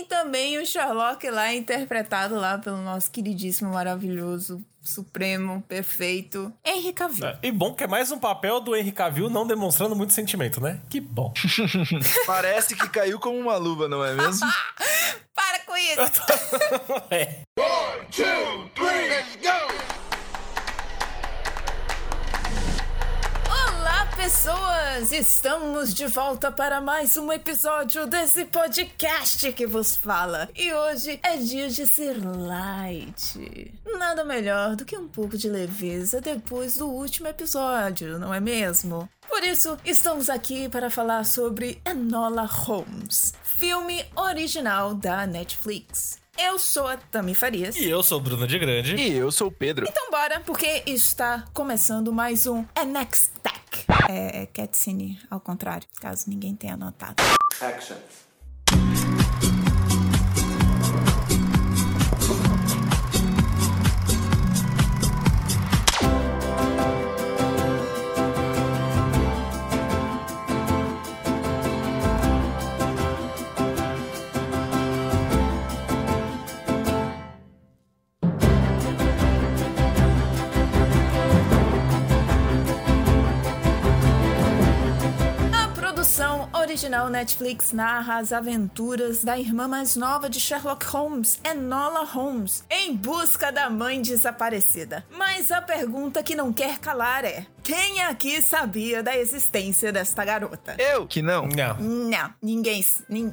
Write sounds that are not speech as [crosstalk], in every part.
Tem também o Sherlock lá, interpretado lá pelo nosso queridíssimo, maravilhoso, supremo, perfeito, Henry Cavill. É, e bom que é mais um papel do Henry Cavill não demonstrando muito sentimento, né? Que bom. [laughs] Parece que caiu como uma luva, não é mesmo? [laughs] Para com isso! [laughs] é. One, two, three, let's go! Pessoas! Estamos de volta para mais um episódio desse podcast que vos fala. E hoje é dia de ser light. Nada melhor do que um pouco de leveza depois do último episódio, não é mesmo? Por isso, estamos aqui para falar sobre Enola Holmes, filme original da Netflix. Eu sou a Tami Farias. E eu sou o Bruno de Grande. E eu sou o Pedro. Então bora, porque está começando mais um A Next Tech. É, é cutscene ao contrário, caso ninguém tenha notado. Action. Original Netflix narra as aventuras da irmã mais nova de Sherlock Holmes, Enola Holmes, em busca da mãe desaparecida. Mas a pergunta que não quer calar é: quem aqui sabia da existência desta garota? Eu que não. Não. Não, ninguém,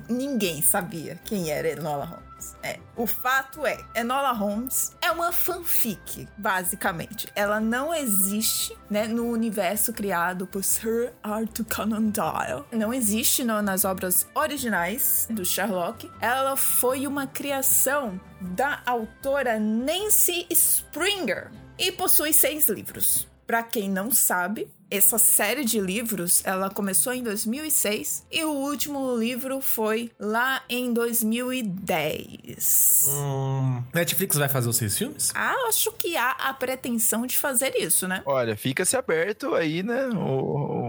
ninguém sabia quem era Enola Holmes. É. O fato é, Enola Holmes é uma fanfic, basicamente. Ela não existe, né, no universo criado por Sir Arthur Conan Doyle. Não existe no, nas obras originais do Sherlock. Ela foi uma criação da autora Nancy Springer e possui seis livros. Para quem não sabe, essa série de livros, ela começou em 2006 e o último livro foi lá em 2010. Hum, Netflix vai fazer os seis filmes? Acho que há a pretensão de fazer isso, né? Olha, fica-se aberto aí, né?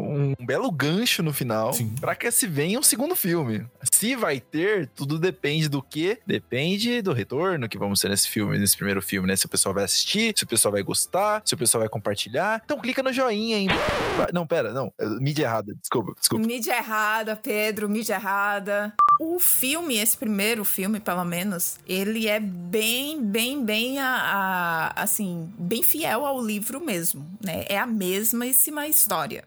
Um belo gancho no final para que se venha um segundo filme. Se vai ter, tudo depende do que? Depende do retorno que vamos ter nesse filme, nesse primeiro filme, né? Se o pessoal vai assistir, se o pessoal vai gostar, se o pessoal vai compartilhar. Então clica no joinha, hein? Não, pera, não. Mídia errada. Desculpa, desculpa. Mídia errada, Pedro, mídia errada. O filme, esse primeiro filme, pelo menos, ele é bem, bem, bem, a, a, assim, bem fiel ao livro mesmo, né? É a mesmíssima história.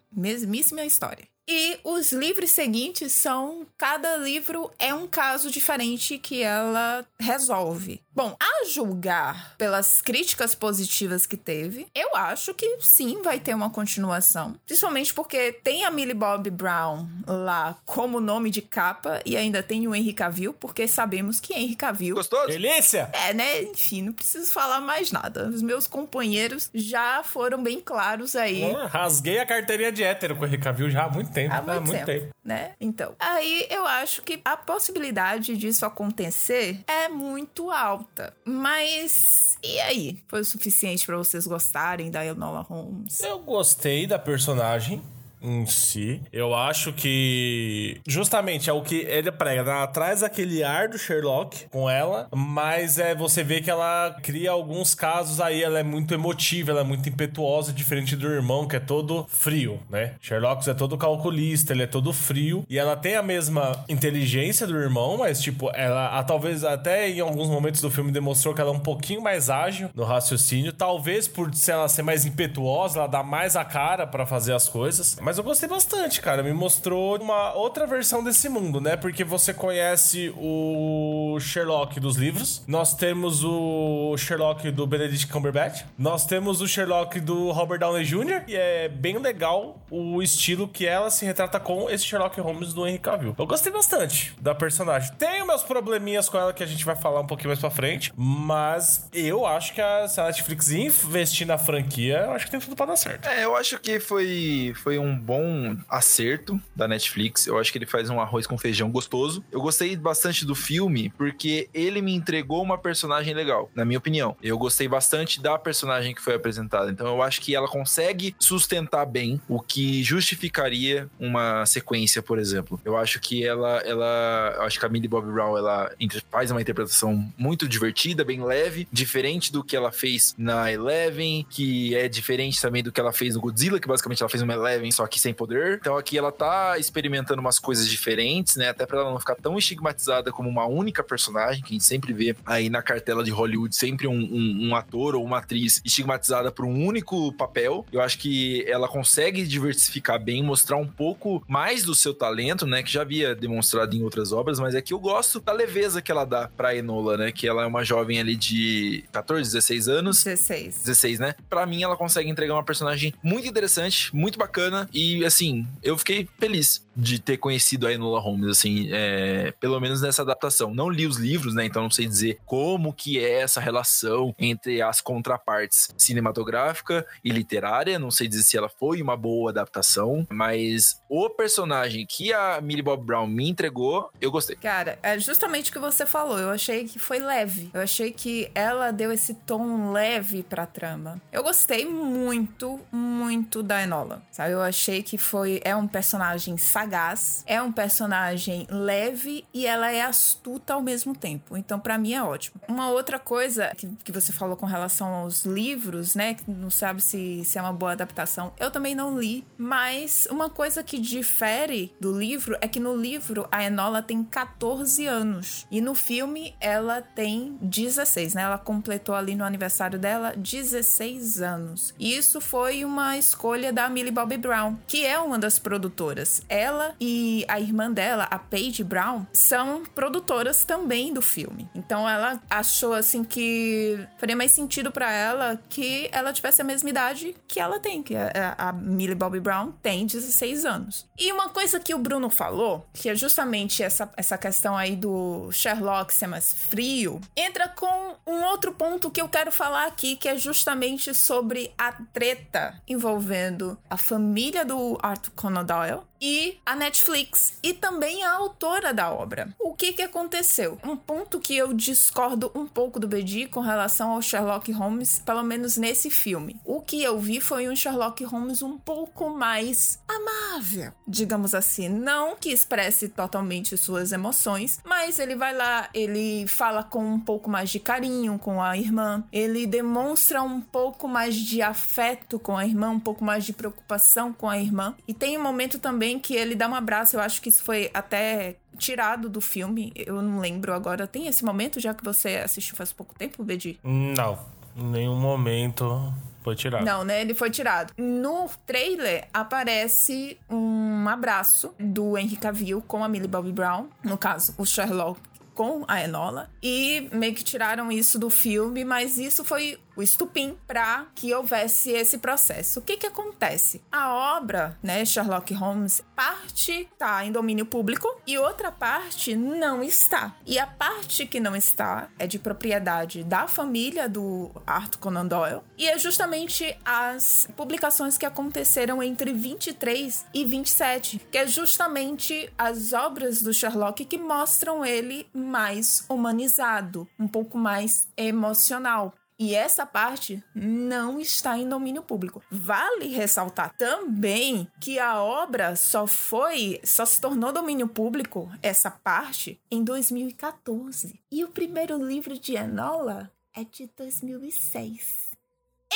Mesmíssima história. E os livros seguintes são. Cada livro é um caso diferente que ela resolve. Bom, a julgar pelas críticas positivas que teve, eu acho que sim vai ter uma continuação. Principalmente porque tem a Millie Bob Brown lá como nome de capa e ainda tem o Henry Cavill, porque sabemos que Henry Cavill. Gostoso? Delícia! É, né? Enfim, não preciso falar mais nada. Os meus companheiros já foram bem claros aí. Rasguei a carteirinha de hétero com o Henry Cavill já há muito tempo. Há muito, há muito tempo, tempo. Né? Então, aí eu acho que a possibilidade disso acontecer é muito alta alta. Mas e aí? Foi o suficiente para vocês gostarem da Enola Holmes? Eu gostei da personagem em si. Eu acho que justamente é o que ele prega, né? traz aquele ar do Sherlock com ela, mas é você vê que ela cria alguns casos aí, ela é muito emotiva, ela é muito impetuosa, diferente do irmão que é todo frio, né? Sherlock é todo calculista, ele é todo frio e ela tem a mesma inteligência do irmão, mas tipo, ela a, talvez até em alguns momentos do filme demonstrou que ela é um pouquinho mais ágil no raciocínio, talvez por ela ser mais impetuosa, ela dá mais a cara para fazer as coisas. Mas mas eu gostei bastante, cara. Me mostrou uma outra versão desse mundo, né? Porque você conhece o Sherlock dos livros. Nós temos o Sherlock do Benedict Cumberbatch. Nós temos o Sherlock do Robert Downey Jr. E é bem legal o estilo que ela se retrata com esse Sherlock Holmes do Henry Cavill. Eu gostei bastante da personagem. Tenho meus probleminhas com ela que a gente vai falar um pouquinho mais pra frente. Mas eu acho que a, se a Netflix investir na franquia, eu acho que tem tudo pra dar certo. É, eu acho que foi, foi um bom acerto da Netflix. Eu acho que ele faz um arroz com feijão gostoso. Eu gostei bastante do filme porque ele me entregou uma personagem legal, na minha opinião. Eu gostei bastante da personagem que foi apresentada. Então eu acho que ela consegue sustentar bem o que justificaria uma sequência, por exemplo. Eu acho que ela, ela, eu acho que a Millie Bobby Brown, ela faz uma interpretação muito divertida, bem leve, diferente do que ela fez na Eleven, que é diferente também do que ela fez no Godzilla, que basicamente ela fez uma Eleven só que sem poder. Então aqui ela tá experimentando umas coisas diferentes, né? Até para ela não ficar tão estigmatizada como uma única personagem, que a gente sempre vê aí na cartela de Hollywood, sempre um, um, um ator ou uma atriz estigmatizada por um único papel. Eu acho que ela consegue diversificar bem, mostrar um pouco mais do seu talento, né? Que já havia demonstrado em outras obras, mas é que eu gosto da leveza que ela dá pra Enola, né? Que ela é uma jovem ali de 14, 16 anos. 16. 16, né? Pra mim, ela consegue entregar uma personagem muito interessante, muito bacana. E, assim, eu fiquei feliz de ter conhecido a Enola Holmes, assim, é, pelo menos nessa adaptação. Não li os livros, né? Então não sei dizer como que é essa relação entre as contrapartes cinematográfica e literária. Não sei dizer se ela foi uma boa adaptação, mas o personagem que a Millie Bob Brown me entregou, eu gostei. Cara, é justamente o que você falou. Eu achei que foi leve. Eu achei que ela deu esse tom leve pra trama. Eu gostei muito, muito da Enola. Sabe? Eu achei que foi é um personagem sagaz, é um personagem leve e ela é astuta ao mesmo tempo. Então, para mim é ótimo. Uma outra coisa que, que você falou com relação aos livros, né? Que não sabe se, se é uma boa adaptação. Eu também não li, mas uma coisa que difere do livro é que no livro a Enola tem 14 anos e no filme ela tem 16, né? Ela completou ali no aniversário dela 16 anos. E isso foi uma escolha da Millie Bobby Brown, que é uma das produtoras. Ela e a irmã dela, a Paige Brown, são produtoras também do filme. Então ela achou assim que faria mais sentido para ela que ela tivesse a mesma idade que ela tem, que a, a Millie Bobby Brown tem 16 anos. E uma coisa que o Bruno falou, que é justamente essa, essa questão aí do Sherlock ser mais frio, entra com um outro ponto que eu quero falar aqui, que é justamente sobre a treta envolvendo a família do Arthur Conan Doyle e a Netflix e também a autora da obra. O que que aconteceu? Um ponto que eu discordo um pouco do Bedi com relação ao Sherlock Holmes, pelo menos nesse filme. O que eu vi foi um Sherlock Holmes um pouco mais amável, digamos assim, não que expresse totalmente suas emoções, mas ele vai lá, ele fala com um pouco mais de carinho com a irmã, ele demonstra um pouco mais de afeto com a irmã, um pouco mais de preocupação com a irmã. E tem um momento também que ele dá um abraço, eu acho que isso foi até tirado do filme, eu não lembro agora. Tem esse momento, já que você assistiu faz pouco tempo, Bedi? Não, nenhum momento foi tirado. Não, né? Ele foi tirado. No trailer aparece um abraço do Henry Cavill com a Millie Bobby Brown, no caso, o Sherlock com a Enola e meio que tiraram isso do filme, mas isso foi o estupim para que houvesse esse processo. O que que acontece? A obra, né, Sherlock Holmes, parte está em domínio público e outra parte não está. E a parte que não está é de propriedade da família do Arthur Conan Doyle e é justamente as publicações que aconteceram entre 23 e 27, que é justamente as obras do Sherlock que mostram ele mais humanizado, um pouco mais emocional. E essa parte não está em domínio público. Vale ressaltar também que a obra só foi, só se tornou domínio público, essa parte, em 2014. E o primeiro livro de Enola é de 2006.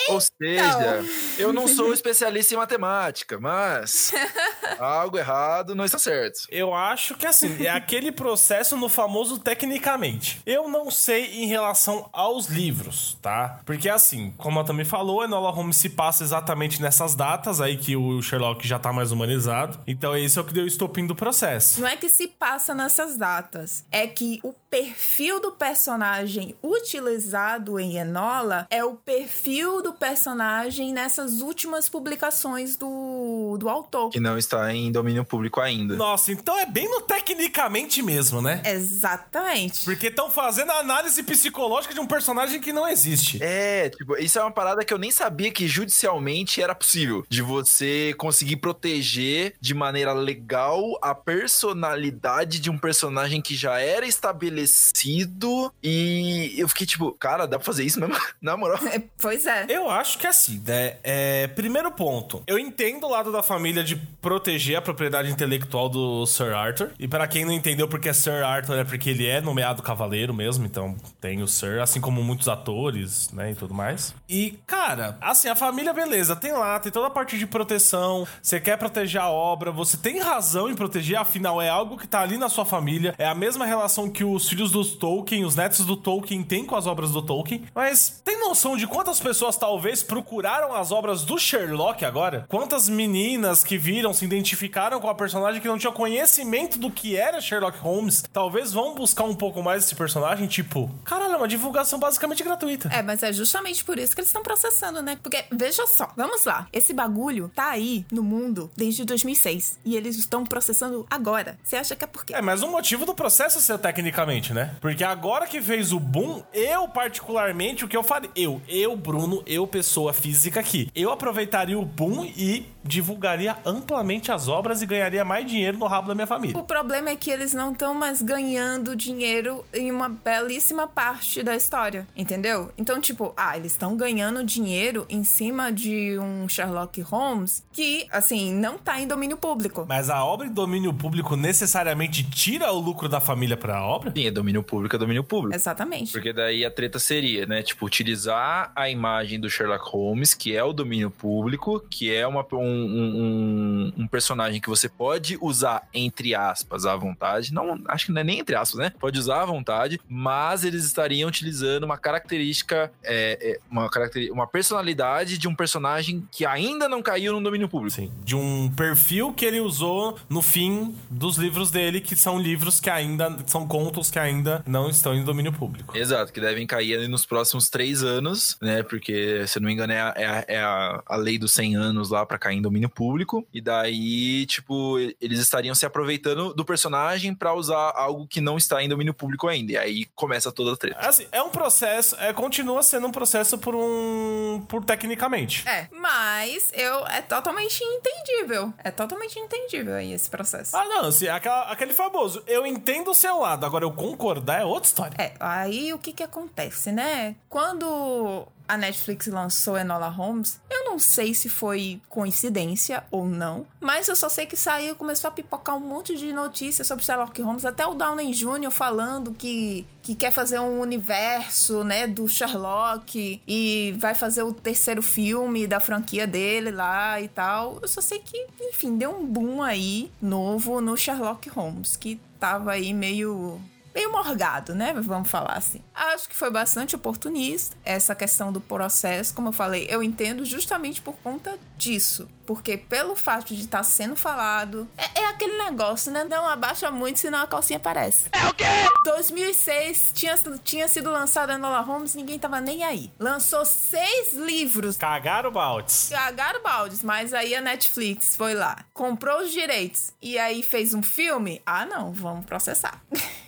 Ou seja, eu não sou [laughs] especialista em matemática, mas [laughs] algo errado não está certo. Eu acho que assim, é aquele processo no famoso tecnicamente. Eu não sei em relação aos livros, tá? Porque assim, como a também falou, Enola Holmes se passa exatamente nessas datas aí que o Sherlock já tá mais humanizado. Então esse é o que deu o estopim do processo. Não é que se passa nessas datas, é que o perfil do personagem utilizado em Enola é o perfil do personagem nessas últimas publicações do do, do autor. Que não está em domínio público ainda. Nossa, então é bem no tecnicamente mesmo, né? Exatamente. Porque estão fazendo a análise psicológica de um personagem que não existe. É, tipo, isso é uma parada que eu nem sabia que judicialmente era possível. De você conseguir proteger de maneira legal a personalidade de um personagem que já era estabelecido. E eu fiquei tipo, cara, dá pra fazer isso mesmo? [laughs] Na moral. É, pois é. Eu acho que é assim, né? É, primeiro ponto, eu entendo o lado da família de proteger a propriedade intelectual do Sir Arthur. E para quem não entendeu porque é Sir Arthur, é porque ele é nomeado cavaleiro mesmo, então tem o Sir, assim como muitos atores, né, e tudo mais. E, cara, assim, a família, beleza, tem lá, tem toda a parte de proteção, você quer proteger a obra, você tem razão em proteger, afinal é algo que tá ali na sua família, é a mesma relação que os filhos dos Tolkien, os netos do Tolkien têm com as obras do Tolkien, mas tem noção de quantas pessoas talvez procuraram as obras do Sherlock agora? Quantas meninas que viram, se identificaram com a personagem que não tinha conhecimento do que era Sherlock Holmes, talvez vão buscar um pouco mais esse personagem, tipo, caralho, é uma divulgação basicamente gratuita. É, mas é justamente por isso que eles estão processando, né? Porque, veja só, vamos lá. Esse bagulho tá aí no mundo desde 2006 e eles estão processando agora. Você acha que é por quê? É, mas o motivo do processo é ser tecnicamente, né? Porque agora que fez o boom, eu particularmente, o que eu falei, eu, eu, Bruno, eu, pessoa física aqui, eu aproveitaria o boom e divulgaria amplamente as obras e ganharia mais dinheiro no rabo da minha família. O problema é que eles não estão mais ganhando dinheiro em uma belíssima parte da história, entendeu? Então, tipo, ah, eles estão ganhando dinheiro em cima de um Sherlock Holmes que, assim, não tá em domínio público. Mas a obra em domínio público necessariamente tira o lucro da família pra obra? Sim, é domínio público, é domínio público. Exatamente. Porque daí a treta seria, né? Tipo, utilizar a imagem do Sherlock Holmes, que é o domínio público, que é uma, um, um, um personagem que você pode usar, entre aspas, à vontade. Não, acho que não é nem entre aspas, né? Pode usar à vontade, mas eles estariam utilizando uma característica, é, é, uma, caracter, uma personalidade de um personagem que ainda não caiu no domínio público. Sim. De um perfil que ele usou no fim dos livros dele, que são livros que ainda são contos que ainda não estão em domínio público. Exato, que devem cair ali nos próximos três anos, né? Porque, se não me engano, é a, é a, é a, lei dos 100 anos lá pra cair domínio público. E daí, tipo, eles estariam se aproveitando do personagem pra usar algo que não está em domínio público ainda. E aí começa toda a treta. Assim, é um processo, é, continua sendo um processo por um. por tecnicamente. É, mas eu é totalmente entendível. É totalmente entendível aí esse processo. Ah, não, assim, aquela- aquele famoso. Eu entendo o seu lado, agora eu concordar é outra história. É, aí o que que acontece, né? Quando a Netflix lançou Enola Holmes, eu não sei se foi coincidência ou não, mas eu só sei que saiu, começou a pipocar um monte de notícias sobre Sherlock Holmes, até o Downey Jr. falando que, que quer fazer um universo, né, do Sherlock e vai fazer o terceiro filme da franquia dele lá e tal. Eu só sei que, enfim, deu um boom aí novo no Sherlock Holmes, que tava aí meio meio morgado, né? Vamos falar assim. Acho que foi bastante oportunista essa questão do processo. Como eu falei, eu entendo justamente por conta disso. Porque pelo fato de estar sendo falado, é, é aquele negócio, né? Não abaixa muito, senão a calcinha aparece. É o quê? 2006 tinha, tinha sido lançada a Enola Holmes, ninguém tava nem aí. Lançou seis livros. Cagaram baldes. Cagaram baldes, mas aí a Netflix foi lá, comprou os direitos e aí fez um filme. Ah, não, vamos processar. [laughs]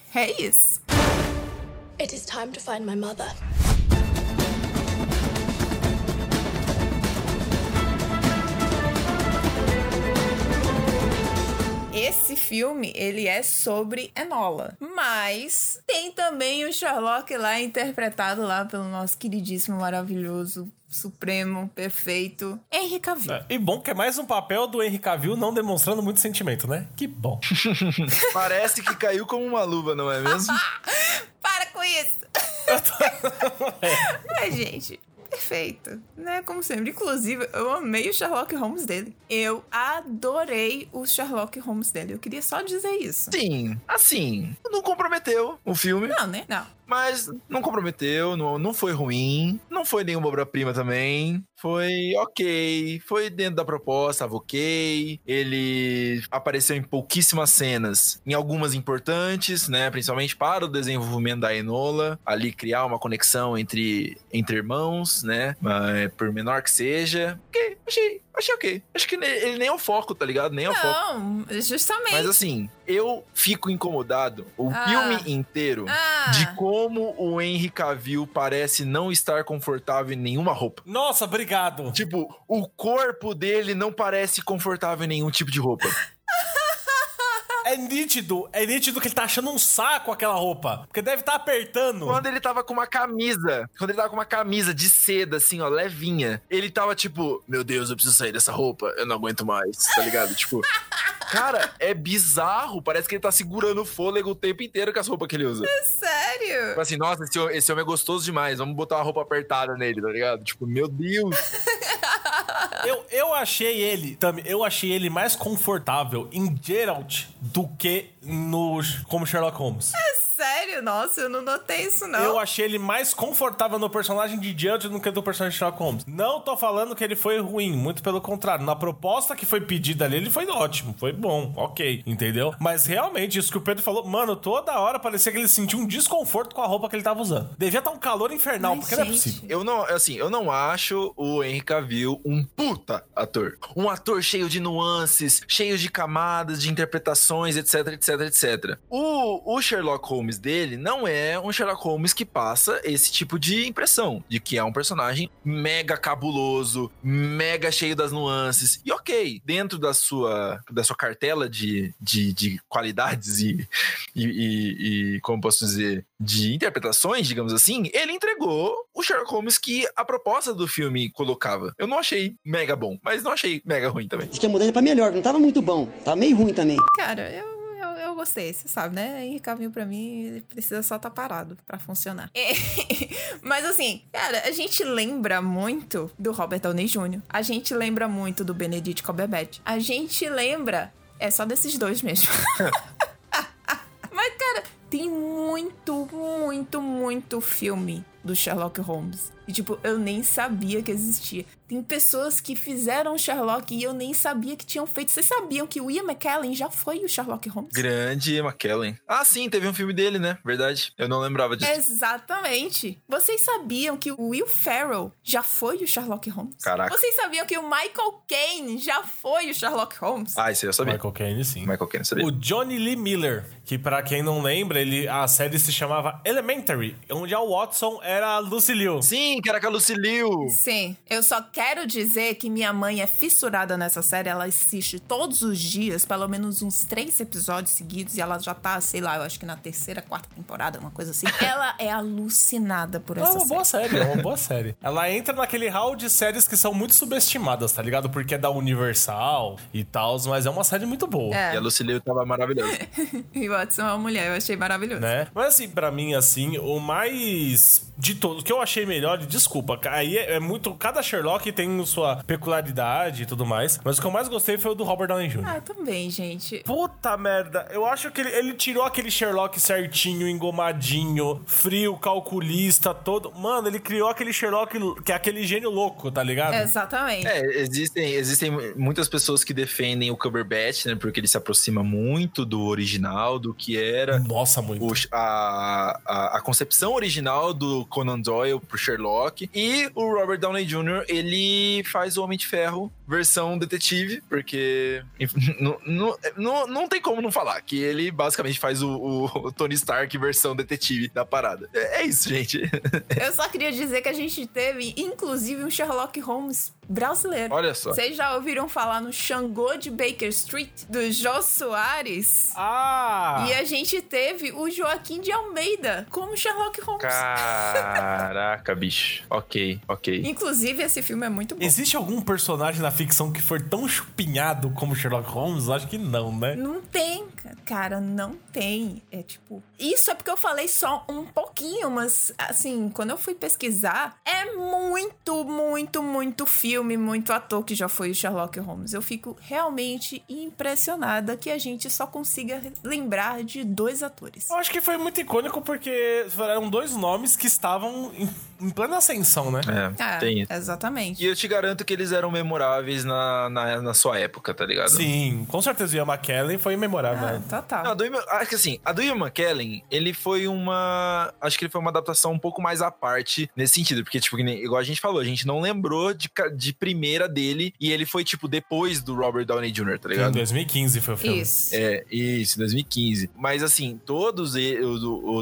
It is time to find my mother. Esse filme, ele é sobre Enola. Mas tem também o Sherlock lá, interpretado lá pelo nosso queridíssimo, maravilhoso, supremo, perfeito, Henry Cavill. É, E bom que é mais um papel do Henry Cavill não demonstrando muito sentimento, né? Que bom. [laughs] Parece que caiu como uma luva, não é mesmo? [laughs] Para com isso! [laughs] Mas, gente, perfeito, né? Como sempre. Inclusive, eu amei o Sherlock Holmes dele. Eu adorei o Sherlock Holmes dele. Eu queria só dizer isso. Sim, assim, não comprometeu o filme. Não, né? Não. Mas não comprometeu, não, não foi ruim, não foi nenhuma obra-prima também. Foi ok, foi dentro da proposta, tava ok. Ele apareceu em pouquíssimas cenas, em algumas importantes, né? Principalmente para o desenvolvimento da Enola, ali criar uma conexão entre, entre irmãos, né? Mas, por menor que seja. Ok, achei, achei ok. Acho que ele nem é o foco, tá ligado? Nem é o foco. Não, justamente. Mas assim, eu fico incomodado o Ah. filme inteiro Ah. de como o Henry Cavill parece não estar confortável em nenhuma roupa. Nossa, obrigado. Tipo, o corpo dele não parece confortável em nenhum tipo de roupa. [laughs] É nítido, é nítido que ele tá achando um saco aquela roupa. Porque deve estar apertando. Quando ele tava com uma camisa, quando ele tava com uma camisa de seda, assim, ó, levinha, ele tava tipo, meu Deus, eu preciso sair dessa roupa, eu não aguento mais, tá ligado? tipo, [laughs] cara, é bizarro, parece que ele tá segurando o fôlego o tempo inteiro com as roupas que ele usa. Sério? Tipo assim, nossa, esse, esse homem é gostoso demais, vamos botar uma roupa apertada nele, tá ligado? Tipo, meu Deus. [laughs] Eu, eu achei ele, também, eu achei ele mais confortável em Geralt do que no como Sherlock Holmes. Sério? Nossa, eu não notei isso, não. Eu achei ele mais confortável no personagem de Geralt do que no personagem de Sherlock Holmes. Não tô falando que ele foi ruim, muito pelo contrário. Na proposta que foi pedida ali, ele foi ótimo, foi bom, ok, entendeu? Mas realmente, isso que o Pedro falou, mano, toda hora parecia que ele sentia um desconforto com a roupa que ele tava usando. Devia estar um calor infernal, Mas, porque não é gente, possível. Eu não, assim, eu não acho o Henry Cavill um puta ator. Um ator cheio de nuances, cheio de camadas, de interpretações, etc, etc, etc. O, o Sherlock Holmes dele não é um Sherlock Holmes que passa esse tipo de impressão, de que é um personagem mega cabuloso, mega cheio das nuances. E ok, dentro da sua, da sua cartela de, de, de qualidades e, e, e- e, como posso dizer, de interpretações, digamos assim, ele entregou o Sherlock Holmes que a proposta do filme colocava. Eu não achei mega bom, mas não achei mega ruim também. Diz que a mudança é pra melhor, não tava muito bom. Tava meio ruim também. Cara, eu, eu, gostei, você sabe, né? Henry Cavill, pra mim, ele precisa só estar parado pra funcionar. É, [laughs] Mas assim, cara, a gente lembra muito do Robert Downey Jr. A gente lembra muito do Benedict Cumberbatch. A gente lembra... É só desses dois mesmo. [laughs] Mas, cara, tem muito, muito, muito filme do Sherlock Holmes. E, tipo, eu nem sabia que existia. Tem pessoas que fizeram Sherlock e eu nem sabia que tinham feito. Vocês sabiam que o Ian McKellen já foi o Sherlock Holmes? Grande McKellen. Ah, sim, teve um filme dele, né? Verdade. Eu não lembrava disso. Exatamente. Vocês sabiam que o Will Ferrell já foi o Sherlock Holmes? Caraca. Vocês sabiam que o Michael Caine já foi o Sherlock Holmes? Ah, isso eu sabia. Michael Caine, sim. Michael Caine, sabia. O Johnny Lee Miller, que pra quem não lembra, ele, a série se chamava Elementary, onde a Watson era a Lucy Liu. Sim, que era com a Lucy Liu. Sim, eu só quero dizer que minha mãe é fissurada nessa série. Ela assiste todos os dias, pelo menos uns três episódios seguidos, e ela já tá, sei lá, eu acho que na terceira, quarta temporada, uma coisa assim. [laughs] Ela é alucinada por É essa uma série. boa série, é uma boa [laughs] série. Ela entra naquele hall de séries que são muito subestimadas, tá ligado? Porque é da Universal e tal, mas é uma série muito boa. É. E a Lucy Liu tava maravilhosa. [laughs] E Watson é uma mulher, eu achei maravilhoso. Né? Mas assim, pra mim, assim, o mais de todos, o que eu achei melhor, desculpa, aí é, é muito. Cada Sherlock tem sua peculiaridade e tudo mais. Mas o que eu mais gostei foi o do Robert Downey Jr. Ah, também, gente. Puta merda, eu acho que ele, ele tirou aquele Sherlock certinho, engomadinho, frio, calculista, todo. Mano, ele criou aquele Sherlock que é aquele gênio louco, tá ligado? Exatamente. É, existem, existem muitas pessoas que defendem o Cumberbatch, né? Porque ele se aproxima muito do original, do que era Nossa, muito. o- a, a, a concepção original do Conan Doyle pro Sherlock. E o Robert Downey Jr., ele faz o Homem de Ferro versão detetive, porque não, não, não, não tem como não falar que ele basicamente faz o, o Tony Stark versão detetive da parada. É, é isso, gente. [laughs] Eu só queria dizer que a gente teve, inclusive, um Sherlock Holmes brasileiro. Olha só. Vocês já ouviram falar no Xangô de Baker Street, do Jô Soares? Ah! E a gente teve o Joaquim de Almeida como Sherlock Holmes. Caraca, [laughs] bicho. Ok, ok. Inclusive, esse filme é muito bom. Existe algum personagem na ficção que for tão chupinhado como Sherlock Holmes? Acho que não, né? Não tem, ca- cara, não tem. É tipo. Isso é porque eu falei só um pouquinho, mas assim, quando eu fui pesquisar, é muito, muito, muito filme, muito ator que já foi o Sherlock Holmes. Eu fico realmente impressionada que a gente só consiga lembrar de dois atores. Eu acho que foi muito icônico porque eram dois nomes que estavam em, em plena ascensão, né? É, Ah, tem isso. exatamente. E eu te garanto que eles eram memoráveis na, na, na sua época, tá ligado? Sim, com certeza o Ian McKellen foi memorável. Ah, Total, total. Não, a do Ian, acho que assim, a do Ian McKellen, ele foi uma. Acho que ele foi uma adaptação um pouco mais à parte nesse sentido. Porque, tipo, igual a gente falou, a gente não lembrou de, de primeira dele e ele foi, tipo, depois do Robert Downey Jr., tá ligado? Em 2015 foi o filme. Isso. É, isso, 2015. Mas assim, todos eles,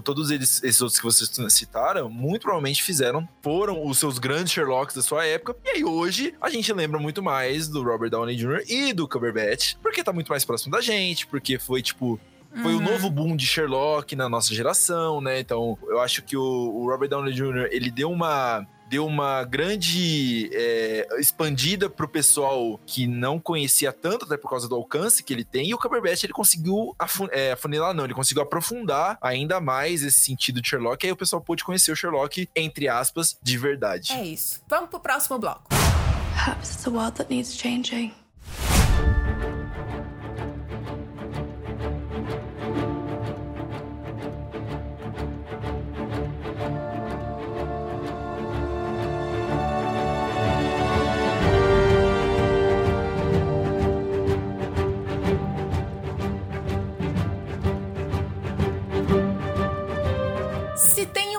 todos eles, esses outros que vocês citaram, muito provavelmente fizeram, foram os seus grandes Sherlocks da sua época. E aí hoje a gente lembra muito mais do Robert Downey Jr. e do Cumberbatch, porque tá muito mais próximo da gente, porque foi tipo foi Uhum. o novo boom de Sherlock na nossa geração, né? Então, eu acho que o, o Robert Downey Jr. ele deu uma deu uma grande é, expandida pro pessoal que não conhecia tanto, até por causa do alcance que ele tem, e o Cumberbatch ele conseguiu afu é, afunilar, não, ele conseguiu aprofundar ainda mais esse sentido de Sherlock, e aí o pessoal pôde conhecer o Sherlock, entre aspas, de verdade. É isso. Vamos pro próximo bloco. Perhaps it's a world that needs changing.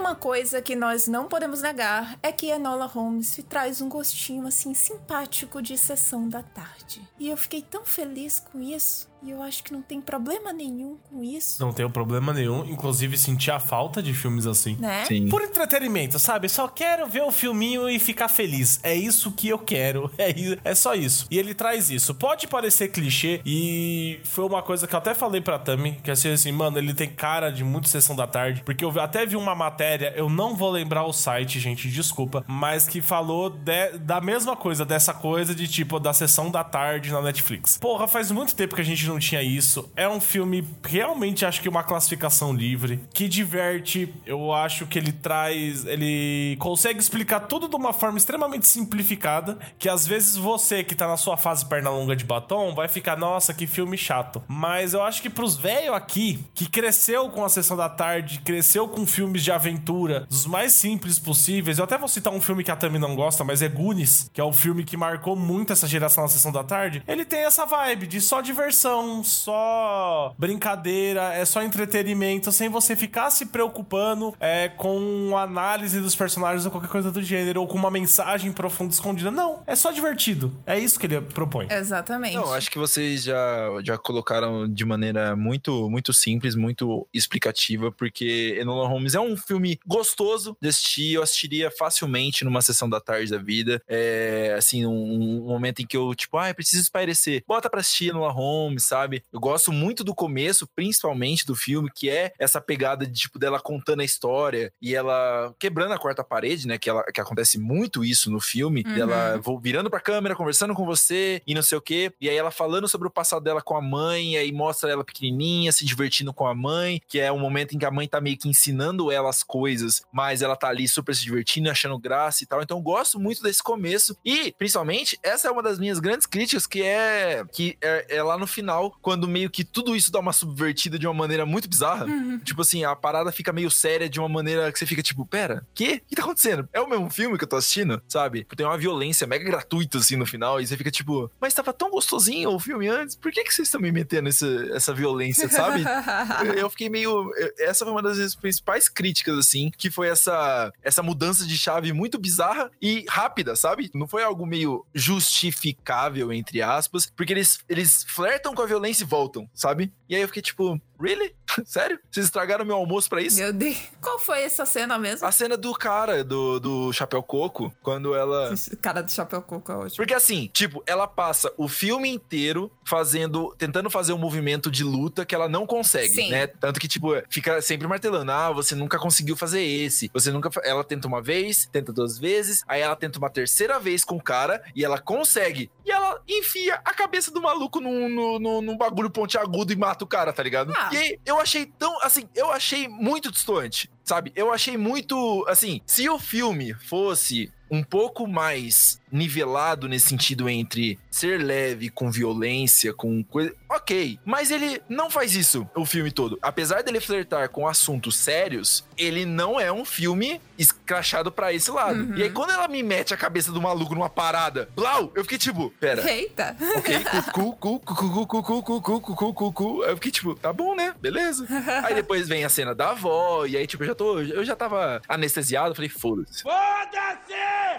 Uma coisa que nós não podemos negar, é que Enola Holmes traz um gostinho assim simpático de sessão da tarde. E eu fiquei tão feliz com isso. E eu acho que não tem problema nenhum com isso. Não tenho problema nenhum. Inclusive, senti a falta de filmes assim. Né? Sim. Por entretenimento, sabe? Só quero ver o filminho e ficar feliz. É isso que eu quero. [laughs] É, é só isso. E ele traz isso. Pode parecer clichê e foi uma coisa que eu até falei pra Tami, que é assim, assim, mano, ele tem cara de muito sessão da tarde, porque eu até vi uma matéria, eu não vou lembrar o site, gente, desculpa, mas que falou de- da mesma coisa, dessa coisa de tipo da sessão da tarde na Netflix. Porra, faz muito tempo que a gente não tinha isso. É um filme realmente acho que uma classificação livre, que diverte. Eu acho que ele traz, ele consegue explicar tudo de uma forma extremamente simplificada, que às vezes você que tá na sua fase perna longa de batom vai ficar, nossa, que filme chato. Mas eu acho que pros velhos aqui, que cresceu com a sessão da tarde, cresceu com filmes de aventura, dos mais simples possíveis. Eu até vou citar um filme que a Tami não gosta, mas é Goonies, que é o filme que marcou muito essa geração na sessão da tarde. Ele tem essa vibe de só diversão, só brincadeira, é só entretenimento, sem você ficar se preocupando é, com análise dos personagens ou qualquer coisa do gênero, ou com uma mensagem profunda escondida. Não, é só divertido. É isso que ele propõe. Exatamente. Não, acho que vocês já, já colocaram de maneira muito, muito simples, muito explicativa, porque Enola Holmes é um filme gostoso de assistir, eu assistiria facilmente numa sessão da tarde da vida. É, assim, um, um momento em que eu, tipo, ah, eu preciso espairecer. Bota pra assistir Enola Holmes, sabe? Eu gosto muito do começo, principalmente do filme, que é essa pegada de, tipo, dela contando a história e ela quebrando a quarta parede, né? Que, ela, que acontece muito isso no filme, dela vou virando pra câmera, conversando com você e não sei o quê. E aí ela falando sobre o passado dela com a mãe, e aí mostra ela pequenininha, se divertindo com a mãe, que é um momento em que a mãe tá meio que ensinando ela as coisas, mas ela tá ali super se divertindo, achando graça e tal. Então eu gosto muito desse começo. E, principalmente, essa é uma das minhas grandes críticas, que é que é, é lá no final, quando meio que tudo isso dá uma subvertida de uma maneira muito bizarra. Tipo assim, a parada fica meio séria de uma maneira que você fica tipo, pera, quê? O que tá acontecendo? É o mesmo filme que eu tô assistindo, sabe? Tem uma violência mega gratuita assim no final, e você fica tipo, mas tava tão gostosinho o filme antes, por que, que vocês estão me metendo essa, essa violência, sabe? [laughs] eu fiquei meio. Essa foi uma das principais críticas, assim, que foi essa, essa mudança de chave muito bizarra e rápida, sabe? Não foi algo meio justificável, entre aspas, porque eles, eles flertam com a violência e voltam, sabe? E aí eu fiquei tipo, really? [laughs] Sério? Vocês estragaram meu almoço pra isso? Meu Deus. [laughs] Qual foi essa cena mesmo? A cena do cara, do, do Chapéu Coco, quando ela. [laughs] Cara do chapéu coco é ótimo. Porque assim, tipo, ela passa o filme inteiro fazendo, tentando fazer um movimento de luta que ela não consegue, Sim. né? Tanto que, tipo, fica sempre martelando, ah, você nunca conseguiu fazer esse, você nunca... fa-" Ela tenta uma vez, tenta duas vezes, aí ela tenta uma terceira vez com o cara e ela consegue. E ela enfia a cabeça do maluco num, num, num- num bagulho pontiagudo e mata o cara, tá ligado? Ah. E aí, eu achei tão, assim, eu achei muito distante, sabe? Eu achei muito, assim, se o filme fosse um pouco mais nivelado nesse sentido entre ser leve com violência, com coisa. Ok. Mas ele não faz isso o filme todo. Apesar dele flertar com assuntos sérios, ele não é um filme escrachado pra esse lado. E aí, quando ela me mete a cabeça do maluco numa parada, blau, eu fiquei tipo, pera. Eita. Ok, cu, cu, cu, cu, cu, cu, cu, cu, cu, cu, cu, cu, cu. Aí eu fiquei tipo, tá bom, né? Beleza. Aí depois vem a cena da avó, e aí, tipo, eu já tô. Eu já tava anestesiado, falei, foda-se.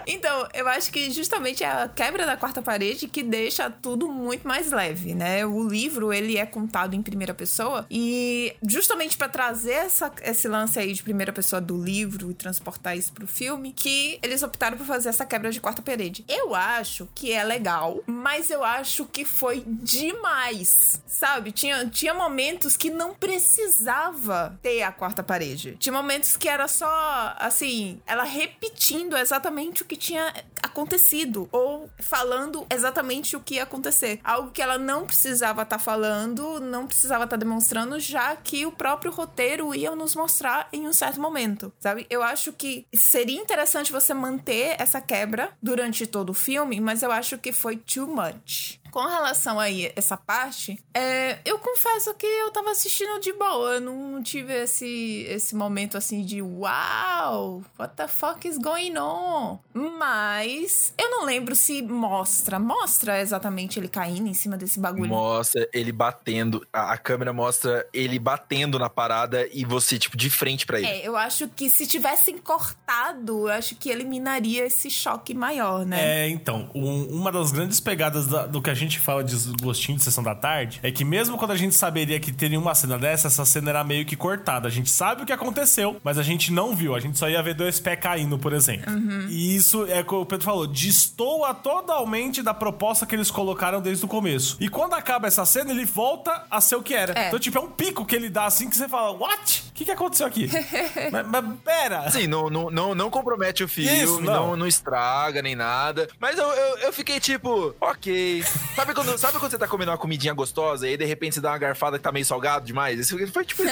Então, eu acho que justamente é a quebra da quarta parede que deixa tudo muito mais leve, né? O livro, ele é contado em primeira pessoa e justamente pra trazer essa, esse lance aí de primeira pessoa do livro e transportar isso pro filme, que eles optaram por fazer essa quebra de quarta parede. Eu acho que é legal, mas eu acho que foi demais, sabe? Tinha, tinha momentos que não precisava ter a quarta parede. Tinha momentos que era só, assim, ela repetindo exatamente o que tinha acontecido ou falando exatamente o que ia acontecer. Algo que ela não precisava estar falando, não precisava estar demonstrando, já que o próprio roteiro ia nos mostrar em um certo momento, sabe? Eu acho que seria interessante você manter essa quebra durante todo o filme, mas eu acho que foi too much. Com relação aí essa parte, é, eu confesso que eu tava assistindo de boa, eu não tive esse, esse momento assim de uau, what the fuck is going on? Mas eu não lembro se mostra, mostra exatamente ele caindo em cima desse bagulho. Mostra ele batendo, a, a câmera mostra ele batendo na parada e você, tipo, de frente pra ele. É, eu acho que se tivessem cortado, eu acho que eliminaria esse choque maior, né? É, então, um- uma das grandes pegadas da- do que a gente fala de gostinho de sessão da tarde é que mesmo quando a gente saberia que teria uma cena dessa, essa cena era meio que cortada. A gente sabe o que aconteceu, mas a gente não viu. A gente só ia ver dois pés caindo, por exemplo. E isso é o que o Pedro falou, destoa totalmente da proposta que eles colocaram desde o começo. E quando acaba essa cena, ele volta a ser o que era. É. Então, tipo, é um pico que ele dá assim que você fala, what? O que, que aconteceu aqui? [laughs] mas, mas pera! Assim, não, não, não, não compromete o filme, Isso, não. não. Não, estraga nem nada. Mas eu, eu, eu fiquei tipo, ok. Sabe quando, sabe quando você tá comendo uma comidinha gostosa e aí de repente você dá uma garfada que tá meio salgado demais? Isso foi tipo.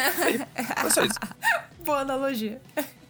Foi só isso. [laughs] Boa analogia.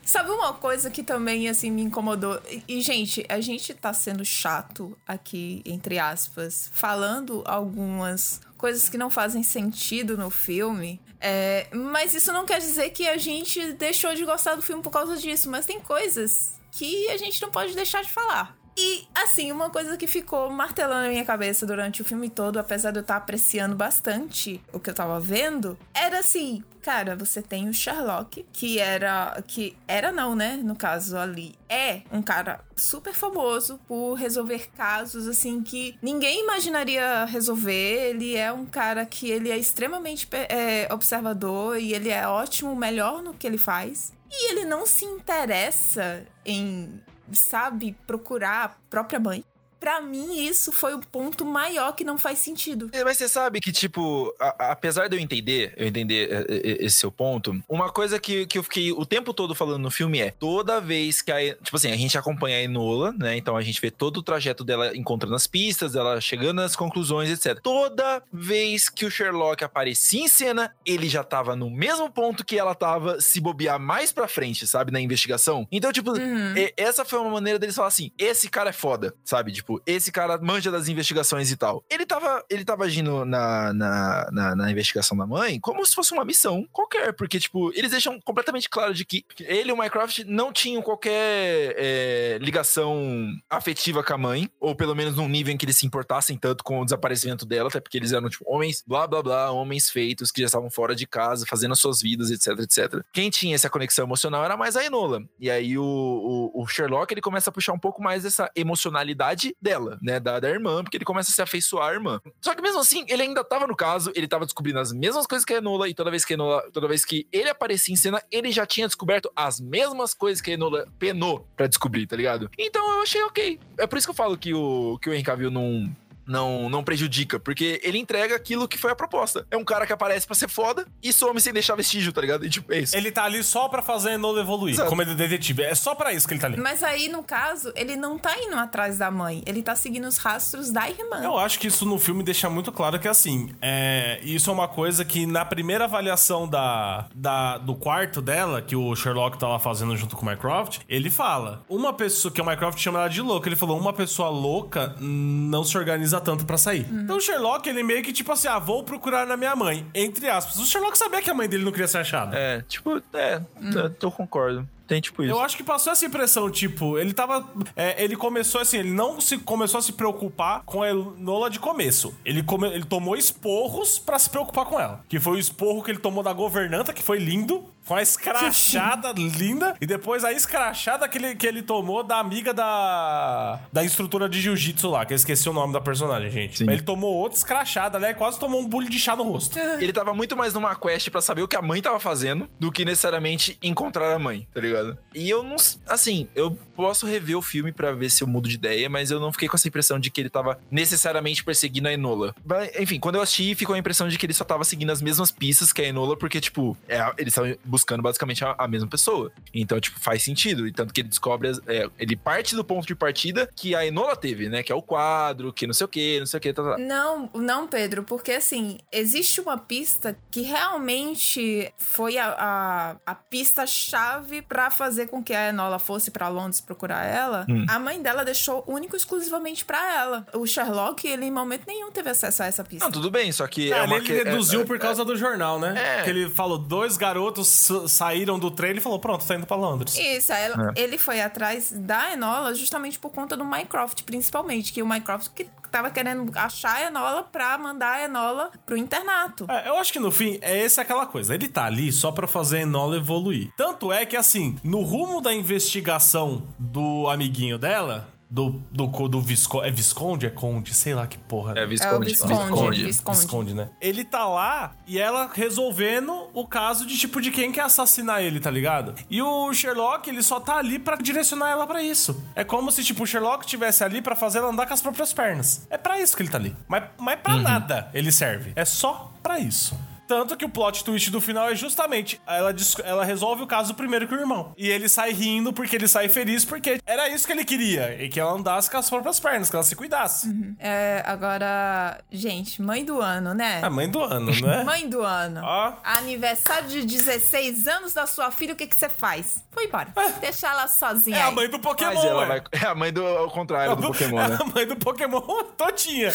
Sabe uma coisa que também, assim, me incomodou? E, gente, a gente tá sendo chato aqui, entre aspas, falando algumas coisas que não fazem sentido no filme. É, mas isso não quer dizer que a gente deixou de gostar do filme por causa disso. Mas tem coisas que a gente não pode deixar de falar. E, assim, uma coisa que ficou martelando na minha cabeça durante o filme todo, apesar de eu estar apreciando bastante o que eu tava vendo, era assim, cara, você tem o Sherlock, que era. que era não, né? No caso ali. É um cara super famoso por resolver casos assim que ninguém imaginaria resolver. Ele é um cara que ele é extremamente é, observador e ele é ótimo, melhor no que ele faz. E ele não se interessa em sabe, procurar a própria mãe. Pra mim, isso foi o ponto maior que não faz sentido. É, Mas você sabe que, tipo, a- a- apesar de eu entender, eu entender é, é, esse seu ponto, uma coisa que, que eu fiquei o tempo todo falando no filme é: toda vez que a. Tipo assim, a gente acompanha a Enola, né? Então a gente vê todo o trajeto dela encontrando as pistas, ela chegando nas conclusões, etc. Toda vez que o Sherlock aparecia em cena, ele já tava no mesmo ponto que ela tava, se bobear mais pra frente, sabe? Na investigação. Então, tipo, Uhum. essa foi uma maneira deles falar assim: esse cara é foda, sabe? Tipo, esse cara manja das investigações e tal. Ele tava, ele tava agindo na, na, na, na investigação da mãe como se fosse uma missão qualquer, porque, tipo, eles deixam completamente claro de que ele e o Mycroft não tinham qualquer é, ligação afetiva com a mãe, ou pelo menos num nível em que eles se importassem tanto com o desaparecimento dela, até porque eles eram, tipo, homens, blá blá blá, homens feitos que já estavam fora de casa, fazendo as suas vidas, etc, etc. Quem tinha essa conexão emocional era mais a Enola. E aí o, o, o Sherlock, ele começa a puxar um pouco mais essa emocionalidade dela, né, da, da irmã, porque ele começa a se afeiçoar à irmã. Só que mesmo assim, ele ainda tava no caso, ele tava descobrindo as mesmas coisas que a Enola, e toda vez que a Enola, toda vez que ele aparecia em cena, ele já tinha descoberto as mesmas coisas que a Enola penou pra descobrir, tá ligado? Então eu achei ok. É por isso que eu falo que o, que o Henry Cavill não não, não prejudica, porque ele entrega aquilo que foi a proposta. É um cara que aparece pra ser foda e some sem deixar vestígio, tá ligado? E tipo, é isso. Ele tá ali só pra fazer a Enola evoluir, Exato. como ele é detetive. É só pra isso que ele tá ali. Mas aí, no caso, ele não tá indo atrás da mãe. Ele tá seguindo os rastros da irmã. Eu acho que isso no filme deixa muito claro que, assim, é, isso é uma coisa que na primeira avaliação da, da, do quarto dela, que o Sherlock tá lá fazendo junto com o Mycroft, ele fala: uma pessoa, que o Mycroft chama ela de louca, ele falou: uma pessoa louca não se organiza precisa tanto pra sair. Então o Sherlock, ele meio que tipo assim, ah, vou procurar na minha mãe. Entre aspas. O Sherlock sabia que a mãe dele não queria ser achada. É, tipo, é, eu- eu concordo. Tem tipo isso. Eu acho que passou essa impressão, tipo, ele tava. é, ele começou assim, ele não se começou a se preocupar com a Enola de começo. Ele, come, ele tomou esporros pra se preocupar com ela. Que foi o esporro que ele tomou da governanta, que foi lindo. Foi uma escrachada linda. E depois a escrachada que ele, que ele tomou da amiga da. Da instrutora de jiu-jitsu lá, que eu esqueci o nome da personagem, gente. Sim. Ele tomou outra escrachada, né? Quase tomou um bulho de chá no rosto. [laughs] Ele tava muito mais numa quest pra saber o que a mãe tava fazendo do que necessariamente encontrar a mãe, tá ligado? E eu não. Assim, eu posso rever o filme pra ver se eu mudo de ideia, mas eu não fiquei com essa impressão de que ele tava necessariamente perseguindo a Enola. Enfim, quando eu assisti, ficou a impressão de que ele só tava seguindo as mesmas pistas que a Enola, porque, tipo, é, eles estavam buscando basicamente a, a mesma pessoa. Então, tipo, faz sentido. E tanto que ele descobre. as- é, ele parte do ponto de partida que a Enola teve, né? Que é o quadro, que não sei o que, não sei o que, tá, tá. Não, não, Pedro, porque assim, existe uma pista que realmente foi a, a, a pista-chave pra fazer com que a Enola fosse pra Londres procurar ela. A mãe dela deixou único e exclusivamente pra ela. O Sherlock, ele em momento nenhum teve acesso a essa pista. Não, tudo bem, só que. É, é uma ele que- é- deduziu é- por causa do jornal, né? É. Que ele falou, dois garotos sa- saíram do trem e falou, pronto, tá indo pra Londres. Isso, aí É. ele foi atrás da Enola justamente por conta do Mycroft, principalmente, que o Mycroft que tava querendo achar a Enola pra mandar a Enola pro internato. É, eu acho que no fim, é esse aquela coisa. Ele tá ali só pra fazer a Enola evoluir. Tanto é que, assim, no rumo da investigação do amiguinho dela, do, do, do Visconde. É Visconde? É Conde? Sei lá que porra. É É o Visconde. Visconde. Visconde. Visconde, né? Ele tá lá e ela resolvendo o caso de tipo de quem quer assassinar ele, tá ligado? E o Sherlock, ele só tá ali pra direcionar ela pra isso. É como se tipo o Sherlock tivesse ali pra fazer ela andar com as próprias pernas. É pra isso que ele tá ali. Mas, mas pra nada ele serve. É só pra isso. Tanto que o plot twist do final é justamente ela, ela resolve o caso primeiro que o irmão. E ele sai rindo porque ele sai feliz porque era isso que ele queria. E que ela andasse com as próprias pernas, que ela se cuidasse. É, agora, gente, mãe do ano, né? A mãe do ano, né? [laughs] Mãe do ano. Ó. Aniversário de 16 anos da sua filha, o que que você faz? Foi embora. Deixa ela sozinha É a aí. mãe do Pokémon, vai. É a mãe do. Ao contrário do Pokémon, É né? a mãe do Pokémon [laughs] todinha.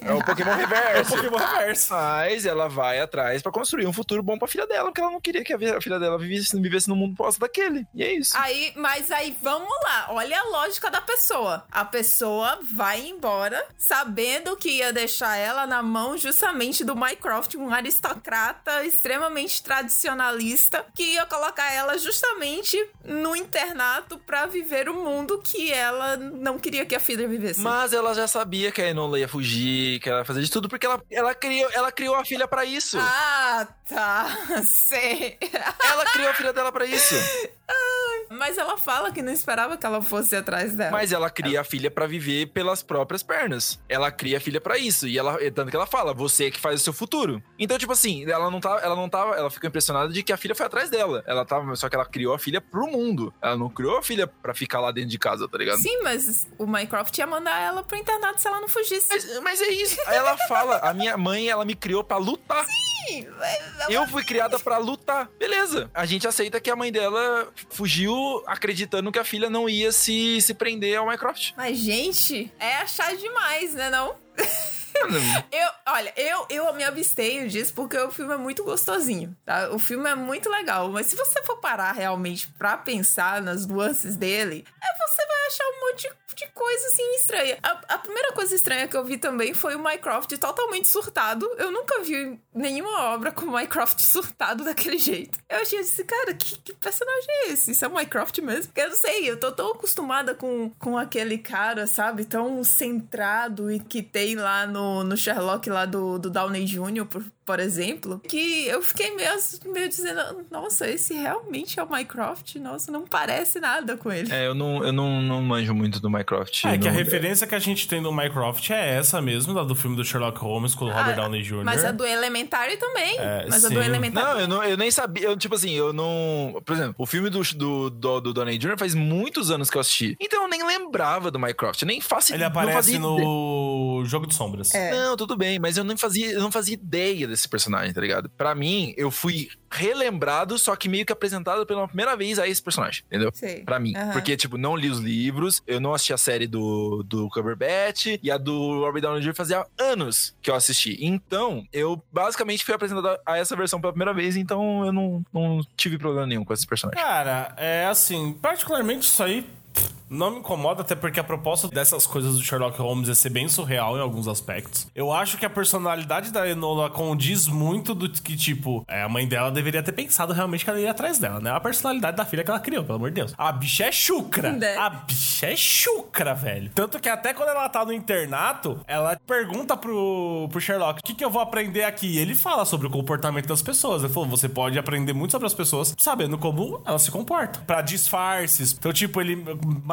É o Pokémon [laughs] É o reverso. Pokémon reverso. Mas ela vai atrás pra construir um futuro bom pra filha dela, porque ela não queria que a filha dela vivesse, vivesse no mundo posto daquele. E é isso. Aí, mas aí vamos lá, olha a lógica da pessoa. A pessoa vai embora sabendo que ia deixar ela na mão justamente do Mycroft, um aristocrata extremamente tradicionalista, que ia colocar ela justamente no internato pra viver o mundo que ela não queria que a filha vivesse. Mas ela já sabia que a Enola ia fugir, que ela ia fazer de tudo, porque ela, ela, criou, ela criou a filha pra isso. Ah, tá. [laughs] Sei. Ela criou a filha dela pra isso. Mas ela fala que não esperava que ela fosse atrás dela. Mas ela cria a filha pra viver pelas próprias pernas. Ela cria a filha pra isso. E ela, tanto que ela fala, você é que faz o seu futuro. Então, tipo assim, ela não tá, ela não tava, ela ficou impressionada de que a filha foi atrás dela. Ela tava, só que ela criou a filha pro mundo. Ela não criou a filha pra ficar lá dentro de casa, tá ligado? Sim, mas o Mycroft ia mandar ela pro internato se ela não fugisse. Mas, mas é isso. Aí ela fala, a minha mãe, ela me criou pra lutar. Sim, ela- Eu fui criada pra lutar. Beleza. A gente aceita que a mãe dela fugiu acreditando que a filha não ia se, se prender ao Minecraft. Mas, gente, é achar demais, né, não? [laughs] Eu, olha, eu, eu me abstenho disso porque o filme é muito gostosinho, tá? O filme é muito legal, mas se você for parar realmente pra pensar nas nuances dele, é, você vai achar um monte de, de coisa assim estranha. A, a primeira coisa estranha que eu vi também foi o Minecraft totalmente surtado. Eu nunca vi nenhuma obra com Minecraft [laughs] surtado daquele jeito. Eu achei assim, cara, que, que personagem é esse? Isso é o Minecraft mesmo? Eu não sei, eu tô tão acostumada com, com aquele cara, sabe? Tão centrado e que tem lá no, no Sherlock lá do, do Downey Jr., por, por exemplo, que eu fiquei meio, meio dizendo, nossa, esse realmente é o Minecraft? Nossa, não parece nada com ele. É, eu não, eu não, não manjo muito do Minecraft. É, que a referência que a gente tem do Minecraft é essa mesmo, da do filme do Sherlock Holmes com o Robert Ah, Downey Jr. Mas a do Elementary também. É, mas a sim. do Elementary. Não, eu, não, eu nem sabia. Eu, tipo assim, eu não. Por exemplo, o filme do, do, do, do Downey Jr. faz muitos anos que eu assisti. Então eu nem lembrava do Minecraft. Eu nem faço Ele não aparece no Jogo de Sombras. É. Não, tudo bem, mas eu não fazia, eu não fazia ideia desse personagem, tá ligado? Pra mim, eu fui relembrado, só que meio que apresentado pela primeira vez a esse personagem, entendeu? Sei. Pra mim. Aham. Porque, tipo, não li os livros, eu não assisti a série do, do Cumberbatch e a do Robert Downey Jr. fazia anos que eu assisti. Então, eu basicamente fui apresentado a essa versão pela primeira vez, então eu não, não tive problema nenhum com esses personagens. Cara, é assim, particularmente isso aí não me incomoda, até porque a proposta dessas coisas do Sherlock Holmes é ser bem surreal em alguns aspectos. Eu acho que a personalidade da Enola condiz muito do que, tipo, é, a mãe dela deveria ter pensado realmente que ela ia atrás dela, né? A personalidade da filha que ela criou, pelo amor de Deus. A bicha é chucra. Né? A bicha é chucra, velho. Tanto que até quando ela tá no internato, ela pergunta pro, pro Sherlock: o que, que eu vou aprender aqui? E ele fala sobre o comportamento das pessoas. Ele falou: você pode aprender muito sobre as pessoas sabendo como elas se comportam. Pra disfarces. Então, tipo, ele.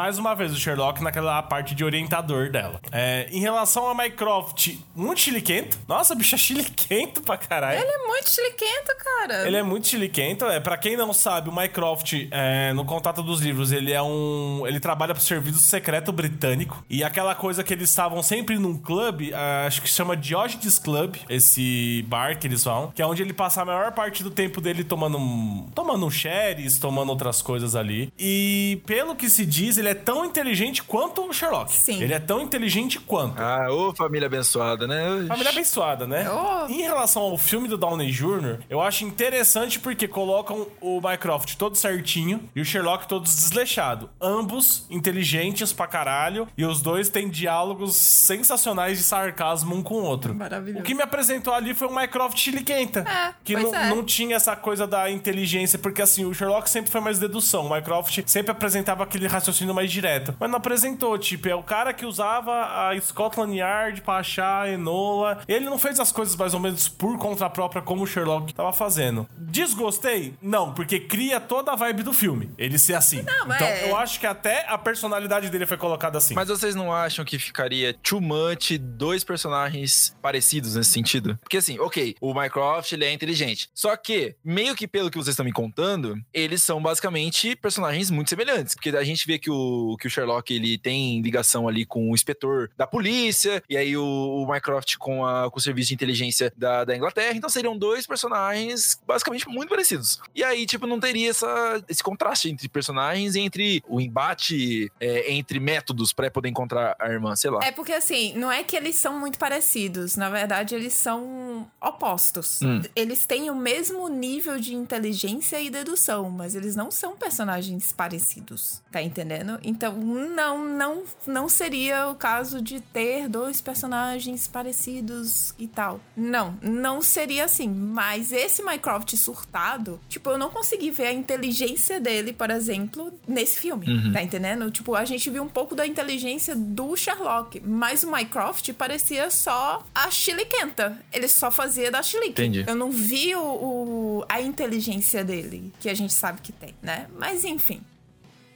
Mais uma vez, o Sherlock naquela parte de orientador dela. É, em relação a Mycroft, muito chiliquento. Nossa, bicha chiliquento pra caralho. Ele é muito chiliquento, cara. Ele é muito chiliquento. É, pra quem não sabe, o Mycroft, é, no contato dos livros, ele é um. Ele trabalha pro serviço secreto britânico. E aquela coisa que eles estavam sempre num clube, ah, acho que se chama Diogenes Club, esse bar que eles vão, que é onde ele passa a maior parte do tempo dele tomando um. tomando um sherries, tomando outras coisas ali. E pelo que se diz, ele é tão inteligente quanto o Sherlock. Sim. Ele é tão inteligente quanto. Ah, ô família abençoada, né? Família abençoada, né? Oh. Em relação ao filme do Downey Jr., eu acho interessante porque colocam o Mycroft todo certinho e o Sherlock todo desleixado. Ambos inteligentes pra caralho e os dois têm diálogos sensacionais de sarcasmo um com o outro. Maravilhoso. O que me apresentou ali foi um Mycroft chiliquenta. É, que pois não, é. não tinha essa coisa da inteligência, porque assim, o Sherlock sempre foi mais dedução. O Mycroft sempre apresentava aquele raciocínio mais direto. Mas não apresentou, tipo, é o cara que usava a Scotland Yard pra achar a Enola. Ele não fez as coisas mais ou menos por conta própria como o Sherlock tava fazendo. Desgostei? Não, porque cria toda a vibe do filme. Ele ser assim. Não, mas então é- eu acho que até a personalidade dele foi colocada assim. Mas vocês não acham que ficaria too much dois personagens parecidos nesse sentido? Porque assim, ok, o Mycroft ele é inteligente. Só que, meio que pelo que vocês estão me contando, eles são basicamente personagens muito semelhantes. Porque a gente vê que o, que o Sherlock ele tem ligação ali com o inspetor da polícia, e aí o, o Mycroft com, a, com o serviço de inteligência da, da Inglaterra. Então seriam dois personagens basicamente muito parecidos. E aí, tipo, não teria essa, esse contraste entre personagens e entre o embate é, entre métodos pra poder encontrar a irmã, sei lá. É porque assim, não é que eles são muito parecidos, na verdade eles são opostos. Hum. Eles têm o mesmo nível de inteligência e dedução, mas eles não são personagens parecidos, tá entendendo? Então, não, não, não seria o caso de ter dois personagens parecidos e tal. Não, não seria assim, mas esse Mycroft surtado, tipo, eu não consegui ver a inteligência dele, por exemplo, nesse filme, tá entendendo? Tipo, a gente viu um pouco da inteligência do Sherlock, mas o Mycroft parecia só a chiliquenta. Ele só fazia da chilique. Entendi. Eu não vi o, o- a inteligência dele, que a gente sabe que tem, né? Mas enfim.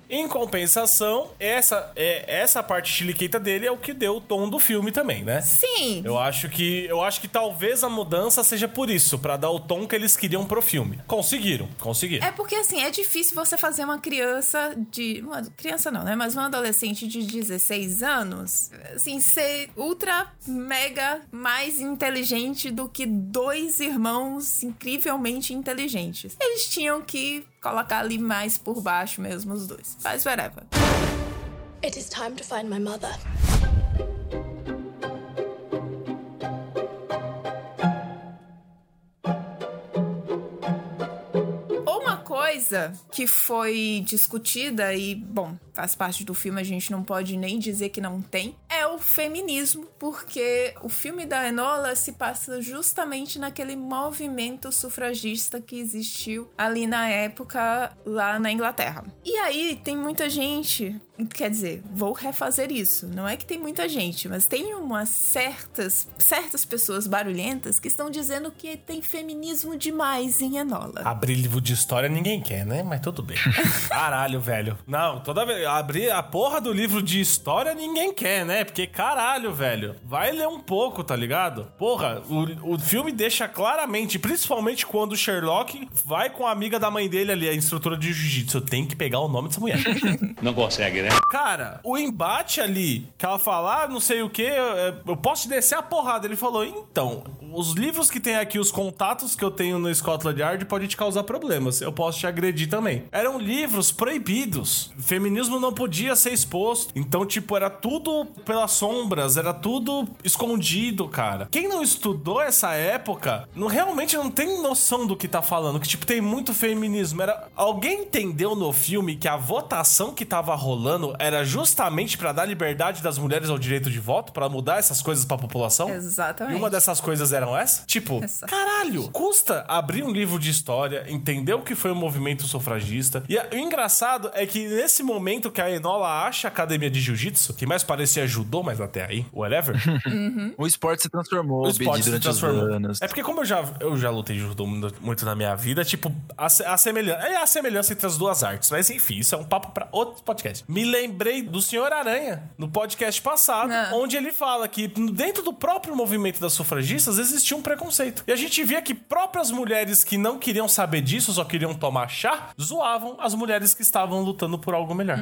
Em compensação, essa, é, essa parte chiliquenta dele é o que deu o tom do filme também, né? Sim. Eu acho que eu acho que talvez a mudança seja por isso, pra dar o tom que eles queriam pro filme. Conseguiram, conseguiram. É porque, assim, é difícil você fazer uma criança de. Uma criança não, né? Mas uma adolescente de 16 anos, assim, ser ultra, mega mais inteligente do que dois irmãos incrivelmente inteligentes. Eles tinham que colocar ali mais por baixo mesmo os dois. Faz whatever. It is time to find my mother. Uma coisa que foi discutida e, bom, faz parte do filme, a gente não pode nem dizer que não tem, feminismo, porque o filme da Enola se passa justamente naquele movimento sufragista que existiu ali na época lá na Inglaterra. E aí tem muita gente, quer dizer, vou refazer isso. Não é que tem muita gente, mas tem umas certas certas pessoas barulhentas que estão dizendo que tem feminismo demais em Enola. Abrir livro de história ninguém quer, né? Mas tudo bem. [laughs] Caralho, velho. Não, toda vez. Abrir a porra do livro de história ninguém quer, né? Porque caralho, velho. Vai ler um pouco, tá ligado? Porra, o, o filme deixa claramente, principalmente quando o Sherlock vai com a amiga da mãe dele ali, a instrutora de jiu-jitsu. Eu tenho que pegar o nome dessa mulher. [laughs] Não consegue, né? Cara, o embate ali, que ela fala, ah, não sei o que, eu, eu posso te descer a porrada. Ele falou, então, os livros que tem aqui, os contatos que eu tenho no Scotland Yard pode te causar problemas. Eu posso te agredir também. Eram livros proibidos. Feminismo não podia ser exposto. Então, tipo, era tudo pelas sombras, era tudo escondido, cara. Quem não estudou essa época, não realmente não tem noção do que tá falando. Que, tipo, tem muito feminismo. Era alguém entendeu no filme que a votação que tava rolando era justamente para dar liberdade das mulheres ao direito de voto, para mudar essas coisas para a população? Exatamente. E uma dessas coisas eram essa? Tipo, [laughs] Essa. caralho, custa abrir um livro de história, entender o que foi o movimento sufragista. E a- o engraçado é que nesse momento que a Enola acha a academia de jiu-jitsu, que mais parecia judô, mas até aí, whatever, [laughs] O esporte se transformou, o esporte se transformou. anos. É porque como eu já, eu já lutei judô muito na minha vida, tipo, a, a semelhança, é a semelhança entre as duas artes. Mas enfim, isso é um papo pra outro podcast. Me lembrei do Senhor Aranha, no podcast passado, Ah. onde ele fala que dentro do próprio movimento das sufragistas existia um preconceito. E a gente via que próprias mulheres que não queriam saber disso, só queriam tomar chá, zoavam as mulheres que estavam lutando por algo melhor.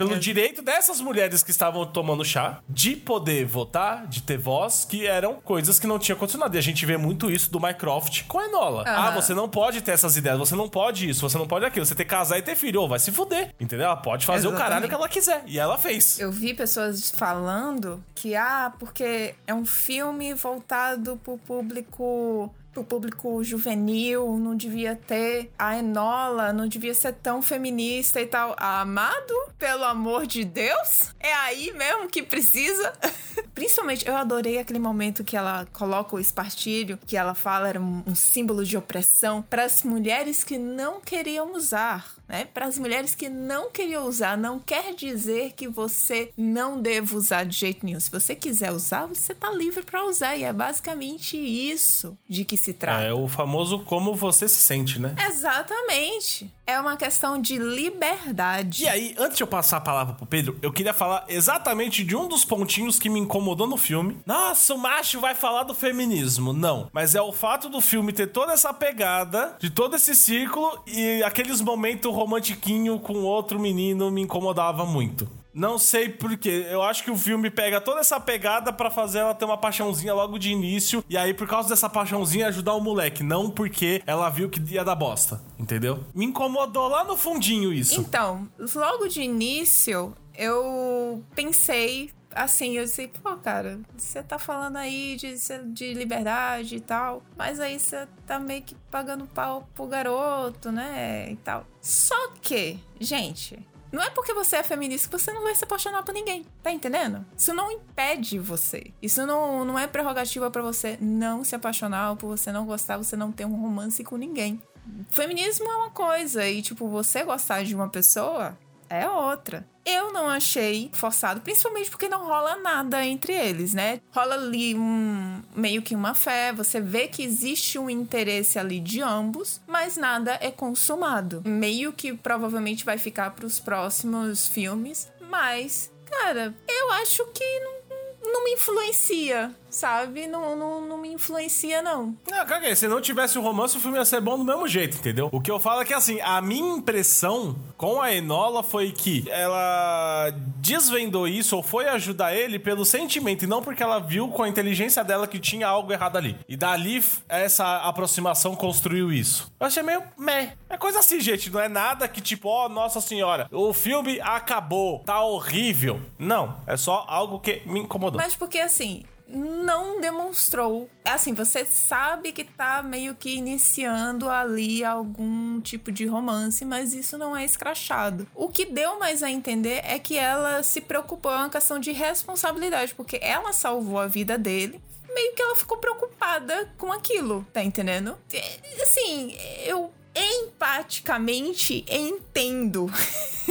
Pelo direito dessas mulheres que estavam tomando chá de poder votar, de ter voz, que eram coisas que não tinham continuado. E a gente vê muito isso do Mycroft com a Enola. Ah, Aham. você não pode ter essas ideias, você não pode isso, você não pode aquilo. Você tem que casar e ter filho. Ô, vai se fuder. Entendeu? Ela pode fazer o caralho Exatamente. que ela quiser. E ela fez. Eu vi pessoas falando que, ah, porque é um filme voltado pro público. Pro público juvenil, não devia ter a Enola, não devia ser tão feminista e tal. Amado, pelo amor de Deus, é aí mesmo que precisa. [laughs] Principalmente, eu adorei aquele momento que ela coloca o espartilho, que ela fala era um, um símbolo de opressão para as mulheres que não queriam usar, né? Para as mulheres que não queriam usar, não quer dizer que você não deva usar de jeito nenhum. Se você quiser usar, você tá livre para usar e é basicamente isso de que se trata. É o famoso como você se sente, né? Exatamente. É uma questão de liberdade. E aí, antes de eu passar a palavra pro Pedro, eu queria falar exatamente de um dos pontinhos que me incomodou no filme. Nossa, o macho vai falar do feminismo. Não. Mas é o fato do filme ter toda essa pegada, de todo esse círculo, e aqueles momentos romantiquinho com outro menino me incomodava muito. Não sei porquê. Eu acho que o filme pega toda essa pegada pra fazer ela ter uma paixãozinha logo de início. E aí, por causa dessa paixãozinha, ajudar o moleque. Não porque ela viu que ia dar bosta. Entendeu? Me incomodou lá no fundinho isso. Então, logo de início, eu pensei assim, eu disse, pô, cara, você tá falando aí de, de liberdade e tal, mas aí você tá meio que pagando pau pro garoto, né? E tal. Só que, gente. Não é porque você é feminista que você não vai se apaixonar por ninguém, tá entendendo? Isso não impede você. Isso não, não é prerrogativa pra você não se apaixonar por você não gostar, você não ter um romance com ninguém. Feminismo é uma coisa e, tipo, você gostar de uma pessoa é outra. Eu não achei forçado, principalmente porque não rola nada entre eles, né? Rola ali um meio que uma fé, você vê que existe um interesse ali de ambos, mas nada é consumado. Meio que provavelmente vai ficar para os próximos filmes, mas, cara, eu acho que não, não me influencia, sabe? Não, não, não me influencia, não. Não, caguei. Se não tivesse o romance, o filme ia ser bom do mesmo jeito, entendeu? O que eu falo é que, assim, a minha impressão com a Enola foi que ela desvendou isso ou foi ajudar ele pelo sentimento e não porque ela viu com a inteligência dela que tinha algo errado ali. E dali, essa aproximação construiu isso. Eu achei meio meh. É coisa assim, gente. Não é nada que tipo, ó, nossa senhora, o filme acabou, tá horrível. Não, é só algo que me incomodou. Mas porque assim, não demonstrou. Assim, você sabe que tá meio que iniciando ali algum tipo de romance, mas isso não é escrachado. O que deu mais a entender é que ela se preocupou, é uma questão de responsabilidade, porque ela salvou a vida dele. Meio que ela ficou preocupada com aquilo, tá entendendo? É, Assim, eu empaticamente entendo.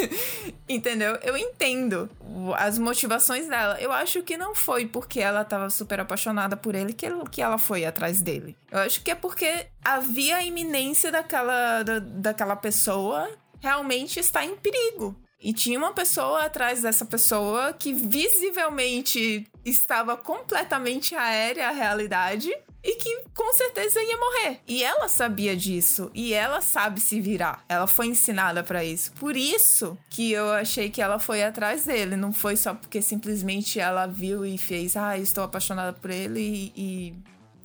[laughs] Entendeu? Eu entendo as motivações dela. Eu acho que não foi porque ela tava super apaixonada por ele que, ela foi atrás dele. Eu acho que é porque havia a iminência daquela, da, daquela pessoa realmente estar em perigo. E tinha uma pessoa atrás dessa pessoa que visivelmente estava completamente aérea à realidade e que com certeza ia morrer. E ela sabia disso e ela sabe se virar. Ela foi ensinada pra isso. Por isso que eu achei que ela foi atrás dele, não foi só porque simplesmente ela viu e fez, ah, estou apaixonada por ele e, e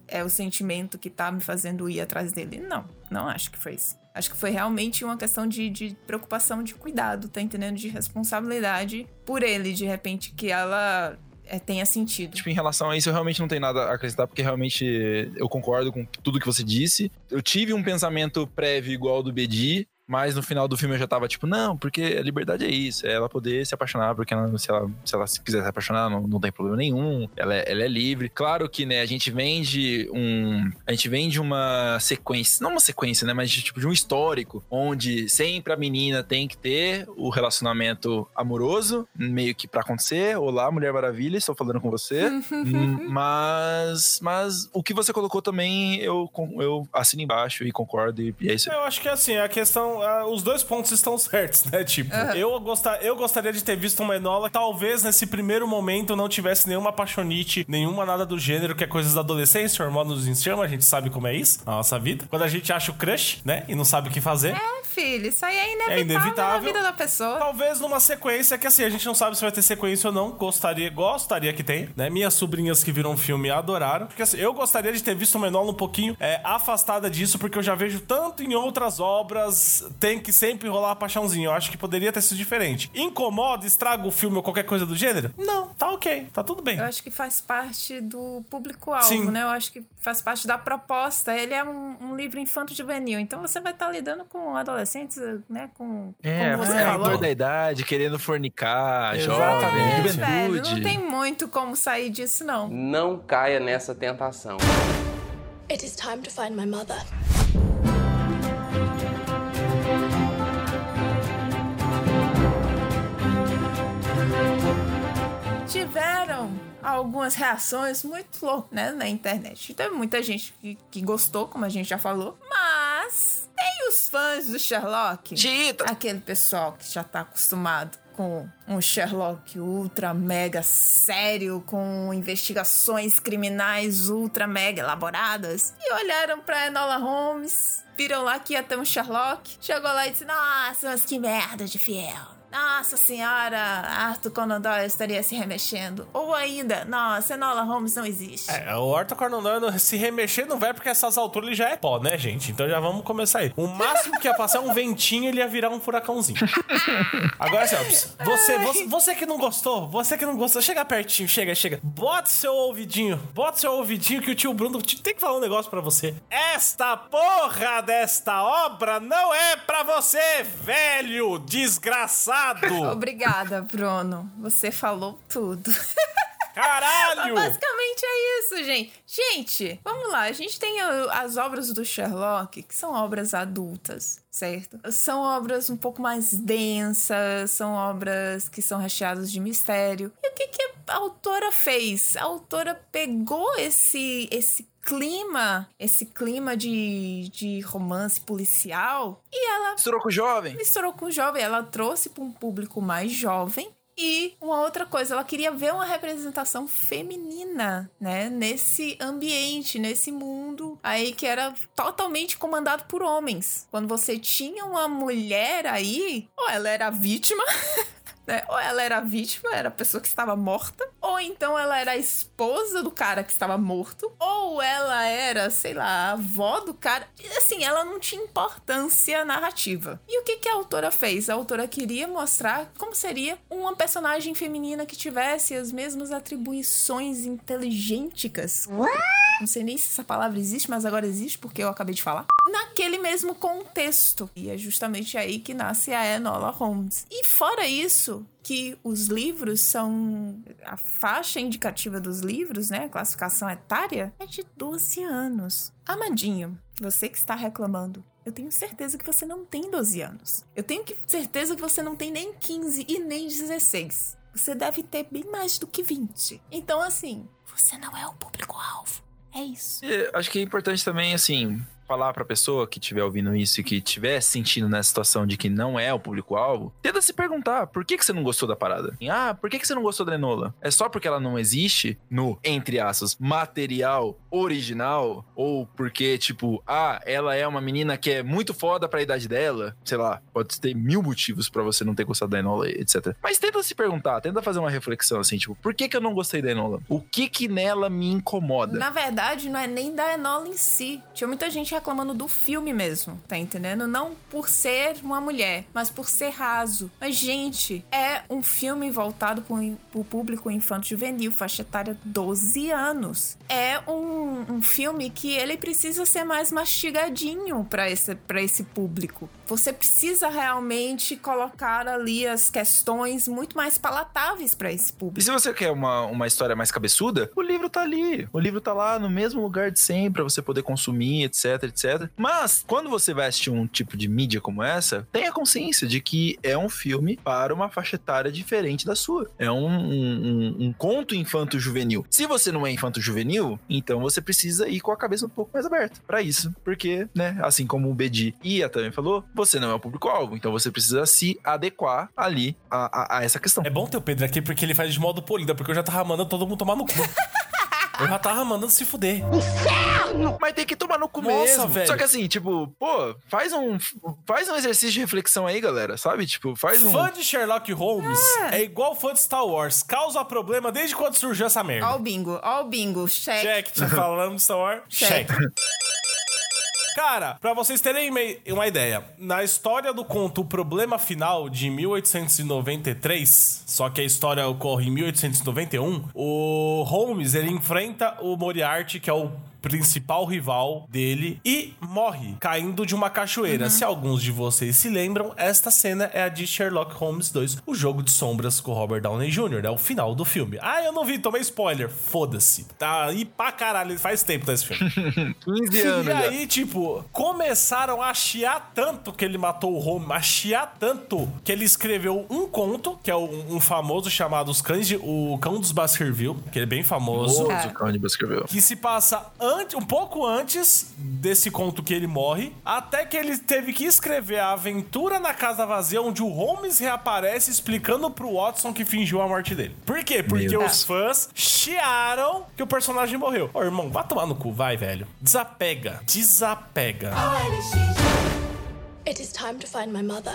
é o sentimento que tá me fazendo ir atrás dele. Não, não acho que foi isso. Acho que foi realmente uma questão de, de preocupação, de cuidado, tá entendendo? De responsabilidade por ele, de repente, que ela é, tenha sentido. Tipo, em relação a isso, eu realmente não tenho nada a acrescentar, porque realmente eu concordo com tudo que você disse. Eu tive um pensamento prévio igual ao do Bedi, mas no final do filme eu já tava tipo, não, porque a liberdade é isso, é ela poder se apaixonar, porque ela, se, ela, se ela quiser se apaixonar, não, não tem problema nenhum, ela é, ela é livre. Claro que, né, a gente vende um. A gente vende uma sequência, não uma sequência, né, mas tipo de um histórico, onde sempre a menina tem que ter o relacionamento amoroso, meio que pra acontecer. Olá, Mulher Maravilha, estou falando com você. [laughs] Mas, mas o que você colocou também, eu, eu assino embaixo e concordo, e, e é isso. Eu acho que assim, a questão. Ah, os dois pontos estão certos, né? Tipo, eu, gostar, eu gostaria de ter visto uma Enola. Talvez nesse primeiro momento não tivesse nenhuma apaixonite, nenhuma nada do gênero, que é coisas da adolescência. O hormônio nos chama, a gente sabe como é isso na nossa vida. Quando a gente acha o crush, né? E não sabe o que fazer. É, filho, isso aí é inevitável, É inevitável. na vida da pessoa. Talvez numa sequência que assim, a gente não sabe se vai ter sequência ou não. Gostaria, gostaria que tenha, né? Minhas sobrinhas que viram o filme adoraram. Porque assim, eu gostaria de ter visto uma Enola um pouquinho é, afastada disso, porque eu já vejo tanto em outras obras, tem que sempre rolar a paixãozinho. Eu acho que poderia ter sido diferente. Incomoda, estraga o filme ou qualquer coisa do gênero? Não, tá ok, tá tudo bem. Eu acho que faz parte do público-alvo, né? Eu acho que faz parte da proposta. Ele é um, um livro infanto-juvenil, então você vai estar lidando com adolescentes, né? Com, É, como você é, falou. da idade, querendo fornicar, jovem, juventude. velho, não tem muito como sair disso, não. Não caia nessa tentação. It is time to find my mother. Tiveram algumas reações muito loucas né, na internet. Teve muita gente que, que gostou, como a gente já falou, mas tem os fãs do Sherlock. Chita! Aquele pessoal que já tá acostumado com um Sherlock ultra mega sério, com investigações criminais ultra mega elaboradas, e olharam pra Enola Holmes, viram lá que ia ter um Sherlock, chegou lá e disse: Nossa, mas que merda de fiel. Nossa senhora, Arthur Conan Doyle estaria se remexendo. Ou ainda, nossa, Enola Holmes não existe. É, o Arthur Conan Doyle se remexer não vai porque essas alturas ele já é pó, né, gente? Então já vamos começar aí. O máximo que ia passar é um ventinho ele ia virar um furacãozinho. Agora, ó, você, você, você que não gostou, você que não gostou, chega pertinho, chega, chega. Bota seu ouvidinho, bota seu ouvidinho que o tio Bruno tem que falar um negócio pra você. Esta porra desta obra não é pra você, velho desgraçado. [laughs] Obrigada, Bruno. Você falou tudo. [laughs] Caralho! Basicamente é isso, gente. Gente, vamos lá. A gente tem as obras do Sherlock, que são obras adultas, certo? São obras um pouco mais densas, são obras que são recheadas de mistério. E o que, que a autora fez? A autora pegou esse, esse clima, esse clima de, de romance policial, e ela Misturou com o jovem. misturou com o jovem. Ela trouxe para um público mais jovem. E uma outra coisa, ela queria ver uma representação feminina, né? Nesse ambiente, nesse mundo aí que era totalmente comandado por homens. Quando você tinha uma mulher aí, ou ela era vítima. [laughs] né? Ou ela era vítima, era a pessoa que estava morta, ou então ela era a esposa do cara que estava morto, ou ela era, sei lá, a avó do cara. E, Assim, ela não tinha importância narrativa. E o que, que a autora fez? A autora queria mostrar como seria uma personagem feminina que tivesse as mesmas atribuições inteligênticas. Não sei nem se essa palavra existe, mas agora existe porque eu acabei de falar. Naquele mesmo contexto. E é justamente aí que nasce a Enola Holmes. E fora isso, que os livros são. A faixa indicativa dos livros, né? A classificação etária é de 12 anos. Amadinho, você que está reclamando. Eu tenho certeza que você não tem 12 anos. Eu tenho certeza que você não tem nem 15 e nem 16. Você deve ter bem mais do que 20. Então, assim, você não é o público-alvo. É isso. E acho que é importante também, assim, falar pra pessoa que estiver ouvindo isso e que estiver sentindo nessa situação de que não é o público-alvo, tenta se perguntar por que, que você não gostou da parada. Ah, por que, que você não gostou da Enola? É só porque ela não existe no, entre aspas, material original? Ou porque, tipo, ah, ela é uma menina que é muito foda pra idade dela? Sei lá, pode ter mil motivos pra você não ter gostado da Enola, etc. Mas tenta se perguntar, tenta fazer uma reflexão assim, tipo, por que, que eu não gostei da Enola? O que que nela me incomoda? Na verdade, não é nem da Enola em si. Tinha muita gente reclamando do filme mesmo, tá entendendo? Não por ser uma mulher, mas por ser raso. Mas, gente, é um filme voltado pro, pro público infanto-juvenil, faixa etária 12 anos. É um, um filme que ele precisa ser mais mastigadinho pra esse, esse público. Você precisa realmente colocar ali as questões muito mais palatáveis pra esse E público. se você quer uma, uma história mais cabeçuda, o livro tá ali. O livro tá lá no mesmo lugar de sempre pra você poder consumir, etc, etc. Mas, quando você vai assistir um tipo de mídia como essa, tenha consciência de que é um filme para uma faixa etária diferente da sua. É um, um, um- conto infanto-juvenil. Se você não é infanto-juvenil, então você precisa ir com a cabeça um pouco mais aberta pra isso. Porque, né, assim como o Bedi e a também falou, você não é o público-alvo. Então você precisa se adequar ali a, a- a essa questão. É bom ter o Pedro aqui porque ele faz de modo polida, porque eu já tava mandando todo mundo tomar no cu. [laughs] Eu já tava mandando se fuder. Mas tem que tomar no cu Nossa, mesmo. velho. Só que assim, tipo, pô, faz um, faz um exercício de reflexão aí, galera. Sabe? Tipo, faz um. Fã de Sherlock Holmes é. igual fã de Star Wars. Causa problema desde quando surgiu essa merda. Ó o bingo, ó o bingo. Check. Check, falando de Star Wars? Check. Check. Cara, pra vocês terem uma ideia, na história do conto O Problema Final de 1893, só que a história ocorre em 1891, o Holmes ele enfrenta o Moriarty, que é o principal rival dele e morre caindo de uma cachoeira. Se alguns de vocês se lembram, esta cena é a de Sherlock Holmes 2, o jogo de sombras com Robert Downey Jr., é o final do filme. Ah, eu não vi, tomei spoiler. Foda-se. Tá aí pra caralho, faz tempo tá esse filme. [laughs] 15 anos. E já. aí, tipo, começaram a chiar tanto que ele matou o Holmes, a chiar tanto que ele escreveu um conto, que é um, um famoso chamado Os Cães de, O Cão dos Baskerville, que ele é bem famoso. Famoso cão de Baskerville. Que se passa antes, um pouco antes desse conto que ele morre, até que ele teve que escrever a aventura na casa vazia, onde o Holmes reaparece explicando pro Watson que fingiu a morte dele. Por quê? Porque Meu os fãs chiaram que o personagem morreu. Ô, irmão, vai tomar no cu, vai, velho. Desapega. Desapega. It is time to find my mother.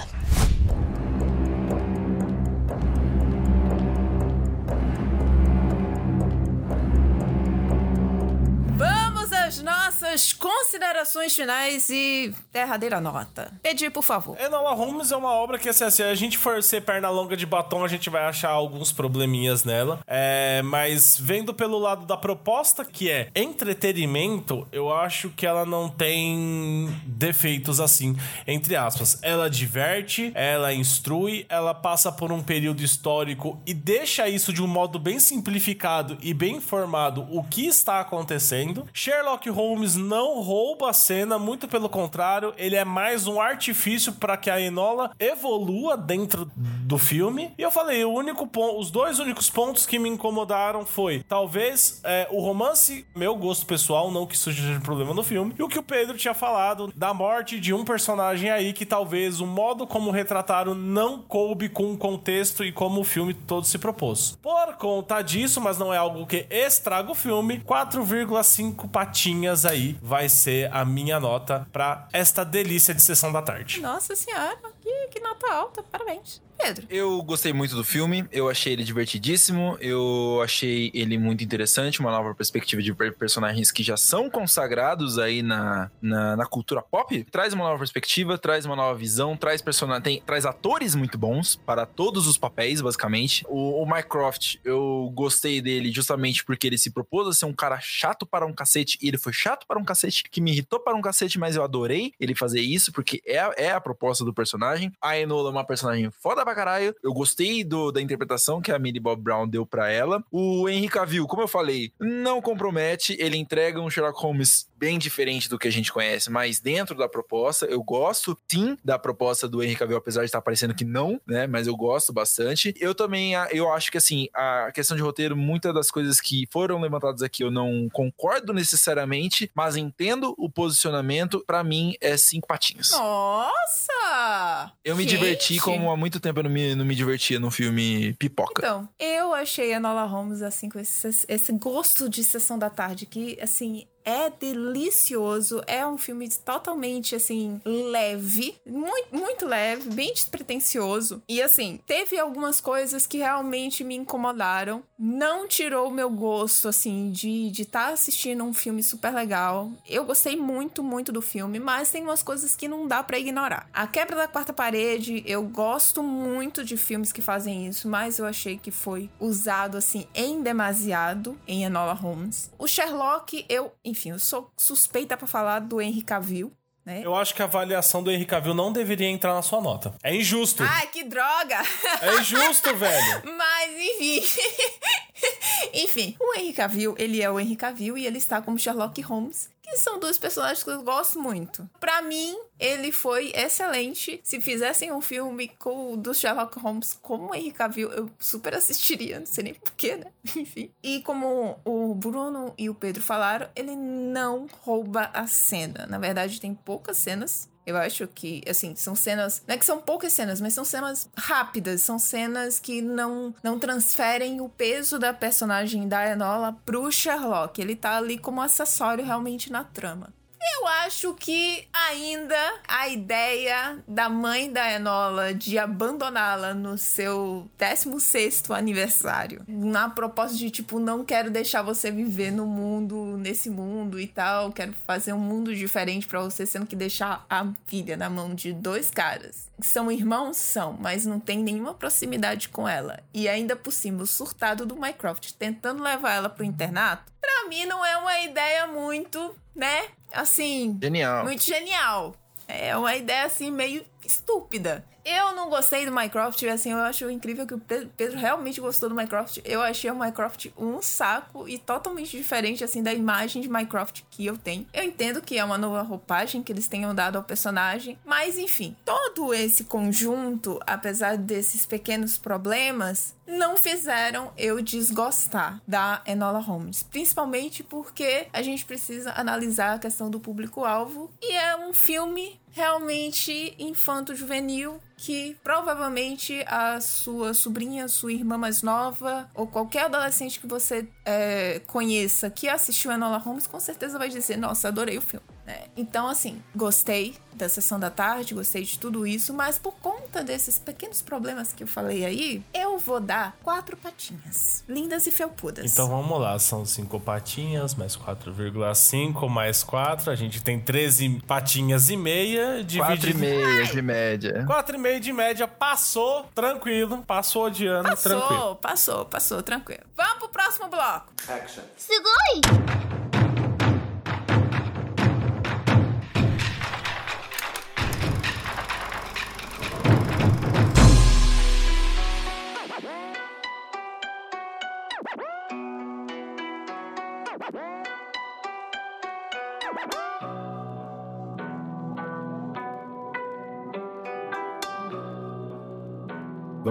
Nossas considerações finais e derradeira nota. Pedir, por favor. Enola Holmes é uma obra que, assim, se a gente for ser perna longa de batom, a gente vai achar alguns probleminhas nela. É, mas vendo pelo lado da proposta, que é entretenimento, eu acho que ela não tem defeitos assim, entre aspas. Ela diverte, ela instrui, ela passa por um período histórico e deixa isso de um modo bem simplificado e bem informado o que está acontecendo. Sherlock Holmes não rouba a cena, muito pelo contrário, ele é mais um artifício para que a Enola evolua dentro do filme. E eu falei, o único ponto, os dois únicos pontos que me incomodaram foi talvez é, o romance, meu gosto pessoal, não que isso seja problema no filme, e o que o Pedro tinha falado da morte de um personagem aí que talvez o modo como retrataram não coube com o contexto e como o filme todo se propôs. Por conta disso, mas não é algo que estraga o filme, 4,5 patinhas aí vai ser a minha nota pra esta delícia de sessão da tarde. Nossa senhora, que, que nota alta. Parabéns. Pedro. Eu gostei muito do filme, eu achei ele divertidíssimo, eu achei ele muito interessante, uma nova perspectiva de per- personagens que já são consagrados aí na, na, na cultura pop. Traz uma nova perspectiva, traz uma nova visão, traz personagens, traz atores muito bons para todos os papéis, basicamente. O, o Mycroft, eu gostei dele justamente porque ele se propôs a ser um cara chato para um cacete, e ele foi chato para um cacete, que me irritou para um cacete, mas eu adorei ele fazer isso, porque é, é a proposta do personagem. A Enola é uma personagem foda pra caralho. Eu gostei do, da interpretação que a Millie Bob Brown deu pra ela. O Henry Cavill, como eu falei, não compromete. Ele entrega um Sherlock Holmes bem diferente do que a gente conhece, mas dentro da proposta. Eu gosto, sim, da proposta do Henry Cavill, apesar de estar parecendo que não, né? Mas eu gosto bastante. Eu também, eu acho que, assim, a questão de roteiro, muitas das coisas que foram levantadas aqui eu não concordo necessariamente, mas entendo o posicionamento. Para mim, é cinco patinhos. Nossa! Eu me Gente! diverti como há muito tempo não me, não me divertia num filme pipoca. Então, eu achei a Nola Holmes, assim, com esse, esse gosto de sessão da tarde, que, assim, é delicioso. É um filme totalmente, assim, leve. Muito, muito leve, bem despretensioso. E, assim, teve algumas coisas que realmente me incomodaram. Não tirou o meu gosto, assim, de estar de tá assistindo um filme super legal. Eu gostei muito, muito do filme, mas tem umas coisas que não dá pra ignorar. A quebra da quarta parede, eu gosto muito de filmes que fazem isso, mas eu achei que foi usado, assim, em demasiado em Enola Holmes. O Sherlock, eu, eu sou suspeita pra falar do Henry Cavill. Né? Eu acho que a avaliação do Henry Cavill não deveria entrar na sua nota. É injusto. Ai, que droga! É injusto, [laughs] velho. Mas, enfim. [laughs] enfim, o Henry Cavill, ele é o Henry Cavill e ele está como Sherlock Holmes, são dois personagens que eu gosto muito. Pra mim, ele foi excelente. Se fizessem um filme com do Sherlock Holmes como o Henry Cavill, eu super assistiria, não sei nem porquê, né? [laughs] Enfim. E como o Bruno e o Pedro falaram, ele não rouba a cena. Na verdade, tem poucas cenas eu acho que, assim, são cenas. Não é que são poucas cenas, mas são cenas rápidas. São cenas que não, não transferem o peso da personagem da Enola pro Sherlock. Ele tá ali como acessório realmente na trama. Eu acho que ainda a ideia da mãe da Enola de abandoná-la no seu 16º aniversário, na proposta de tipo, não quero deixar você viver no mundo, nesse mundo e tal, quero fazer um mundo diferente para você, sendo que deixar a filha na mão de dois caras. São irmãos? São, mas não tem nenhuma proximidade com ela. E ainda por cima, o surtado do Mycroft tentando levar ela pro internato, pra mim não é uma ideia muito, né? Assim, Genial. muito genial. É uma ideia assim meio estúpida. Eu não gostei do Minecraft, assim, eu acho incrível que o Pedro, realmente gostou do Minecraft. Eu achei o Minecraft um saco e totalmente diferente, assim, da imagem de Minecraft que eu tenho. Eu entendo que é uma nova roupagem que eles tenham dado ao personagem, mas enfim, todo esse conjunto, apesar desses pequenos problemas, não fizeram eu desgostar da Enola Holmes. Principalmente porque a gente precisa analisar a questão do público-alvo e é um filme realmente infanto-juvenil que provavelmente a sua sobrinha, sua irmã mais nova ou qualquer adolescente que você é, conheça que assistiu Enola Holmes com certeza vai dizer: Nossa, adorei o filme. Né? Então, assim, gostei da sessão da tarde, gostei de tudo isso, mas por conta desses pequenos problemas que eu falei aí, eu vou dar quatro patinhas. Lindas e felpudas. Então vamos lá, são cinco patinhas, mais 4,5, mais 4. A gente tem 13 patinhas e meia. Quatro e dividido- meia de média. 4,5 de média, passou, tranquilo. Passou de ano, tranquilo. Passou, passou, passou, tranquilo. Vamos pro próximo bloco. Action. す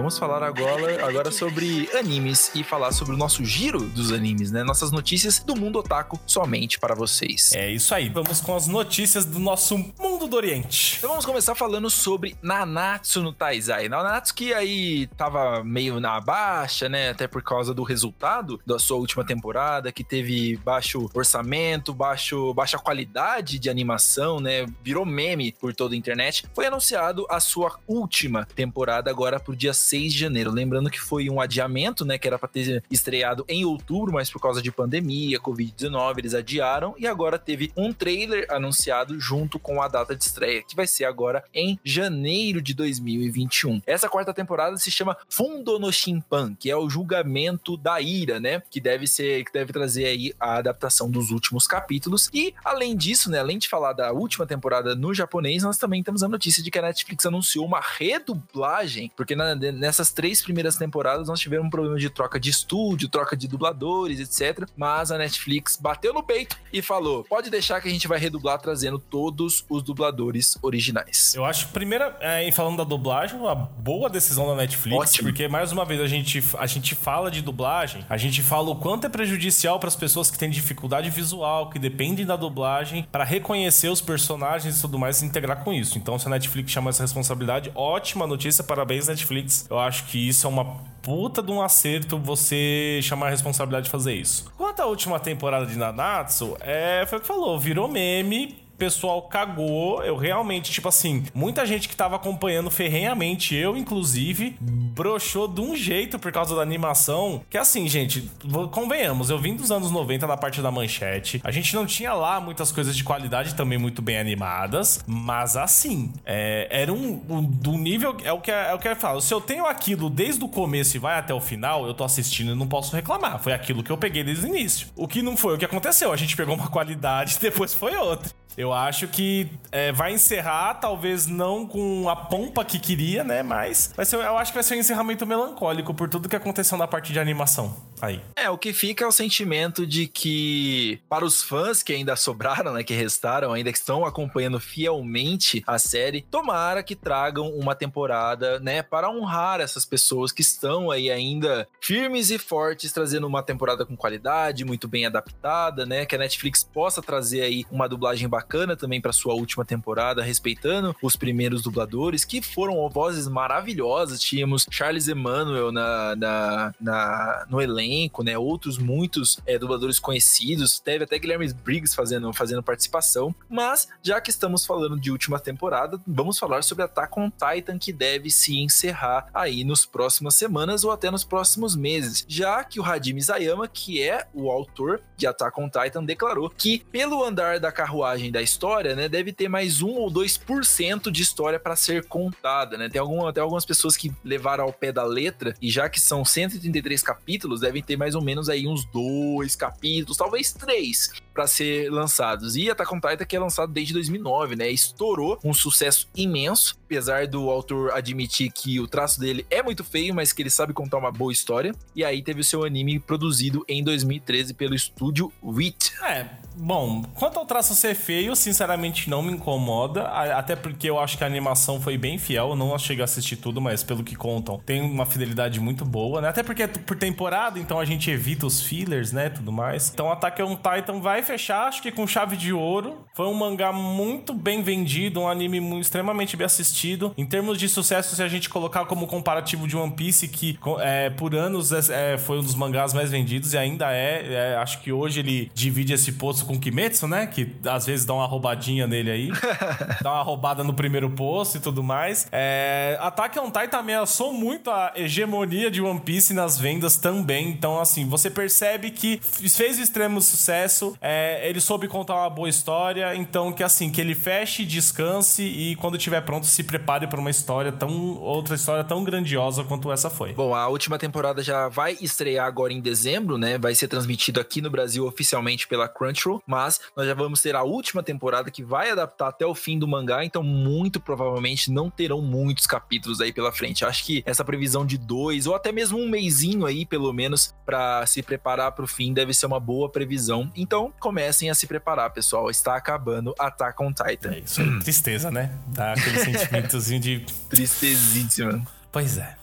Vamos falar agora, agora sobre animes e falar sobre o nosso giro dos animes, né? Nossas notícias do mundo otaku somente para vocês. É isso aí. Vamos com as notícias do nosso mundo do Oriente. Então vamos começar falando sobre Nanatsu no Taizai. Nanatsu que aí tava meio na baixa, né? Até por causa do resultado da sua última temporada, que teve baixo orçamento, baixo, baixa qualidade de animação, né? Virou meme por toda a internet. Foi anunciado a sua última temporada agora pro dia 6 de janeiro. Lembrando que foi um adiamento, né? Que era para ter estreado em outubro, mas por causa de pandemia, Covid-19, eles adiaram. E agora teve um trailer anunciado junto com a data de estreia, que vai ser agora em janeiro de 2021. Essa quarta temporada se chama Fundo no Shimpan, que é o julgamento da ira, né? Que deve ser, que deve trazer aí a adaptação dos últimos capítulos. E além disso, né? Além de falar da última temporada no japonês, nós também temos a notícia de que a Netflix anunciou uma redublagem, porque na, nessas três primeiras temporadas nós tivemos um problema de troca de estúdio, troca de dubladores, etc. Mas a Netflix bateu no peito e falou: pode deixar que a gente vai redublar trazendo todos os dubladores originais. Eu acho, primeira, é, falando da dublagem, uma boa decisão da Netflix, Ótimo. porque mais uma vez a gente, a gente fala de dublagem, a gente fala o quanto é prejudicial para as pessoas que têm dificuldade visual, que dependem da dublagem, para reconhecer os personagens e tudo mais e integrar com isso. Então, se a Netflix chama essa responsabilidade, ótima notícia, parabéns, Netflix. Eu acho que isso é uma puta de um acerto você chamar a responsabilidade de fazer isso. Quanto à última temporada de Nanatsu, é, foi o que falou, virou meme pessoal cagou. Eu realmente, tipo assim, muita gente que tava acompanhando ferrenhamente, eu inclusive, broxou de um jeito por causa da animação. Que assim, gente, convenhamos, eu vim dos anos 90 na parte da manchete. A gente não tinha lá muitas coisas de qualidade também muito bem animadas, mas assim, é, era um, um, do nível. É o que é, o que eu falo. Se eu tenho aquilo desde o começo e vai até o final, eu tô assistindo e não posso reclamar. Foi aquilo que eu peguei desde o início. O que não foi o que aconteceu. A gente pegou uma qualidade e [laughs] depois foi outra. Eu acho que é, vai encerrar, talvez não com a pompa que queria, né? Mas vai ser, eu acho que vai ser um encerramento melancólico por tudo que aconteceu na parte de animação aí. É, o que fica é o sentimento de que, para os fãs que ainda sobraram, né? Que restaram, ainda que estão acompanhando fielmente a série, tomara que tragam uma temporada, né? Para honrar essas pessoas que estão aí ainda firmes e fortes, trazendo uma temporada com qualidade, muito bem adaptada, né? Que a Netflix possa trazer aí uma dublagem bacana bacana também para sua última temporada, respeitando os primeiros dubladores, que foram vozes maravilhosas. Tínhamos Charles Emmanuel na, na, na no elenco, né? Outros muitos é, dubladores conhecidos. Teve até Guilherme Briggs fazendo, fazendo participação. Mas, já que estamos falando de última temporada, vamos falar sobre Attack on Titan, que deve se encerrar aí nos próximas semanas ou até nos próximos meses. Já que o Hajime Isayama, que é o autor de Attack on Titan, declarou que, pelo andar da carruagem da da história, né, deve ter mais 1 ou 2% de história para ser contada, né? Tem algum, até algumas pessoas que levaram ao pé da letra, e já que são 133 capítulos, devem ter mais ou menos aí uns dois capítulos, talvez três, para ser lançados. E Attack on Titan que é lançado desde 2009, né? Estourou um sucesso imenso, apesar do autor admitir que o traço dele é muito feio, mas que ele sabe contar uma boa história. E aí teve o seu anime produzido em 2013 pelo estúdio WIT. É, bom, quanto ao traço ser feio, sinceramente não me incomoda, até porque eu acho que a animação foi bem fiel, eu não cheguei a assistir tudo, mas pelo que contam, tem uma fidelidade muito boa, né? Até porque é por temporada, então a gente evita os fillers, né, tudo mais. Então Attack on Titan vai fechar, acho que com chave de ouro. Foi um mangá muito bem vendido, um anime muito, extremamente bem assistido. Em termos de sucesso, se a gente colocar como comparativo de One Piece, que é, por anos é, é, foi um dos mangás mais vendidos e ainda é, é, acho que hoje ele divide esse posto com Kimetsu, né? Que às vezes dá uma roubadinha nele aí. [laughs] dá uma roubada no primeiro posto e tudo mais. É, Attack on Titan ameaçou muito a hegemonia de One Piece nas vendas também. Então, assim, você percebe que fez extremo sucesso. É, ele soube contar uma boa história. Então, que assim, que ele feche, descanse e quando estiver pronto, se prepare para uma história tão. outra história tão grandiosa quanto essa foi. Bom, a última temporada já vai estrear agora em dezembro, né? Vai ser transmitido aqui no Brasil oficialmente pela Crunchyroll, mas nós já vamos ter a última temporada que vai adaptar até o fim do mangá, então muito provavelmente não terão muitos capítulos aí pela frente. Acho que essa previsão de dois ou até mesmo um mêsinho aí, pelo menos, para se preparar para o fim deve ser uma boa previsão. Então comecem a se preparar, pessoal. Está acabando Attack on Titan. É isso aí. [clears throat] Tristeza, né? Dá aquele [laughs] sentimentozinho de. Tristezíssima. Pois é.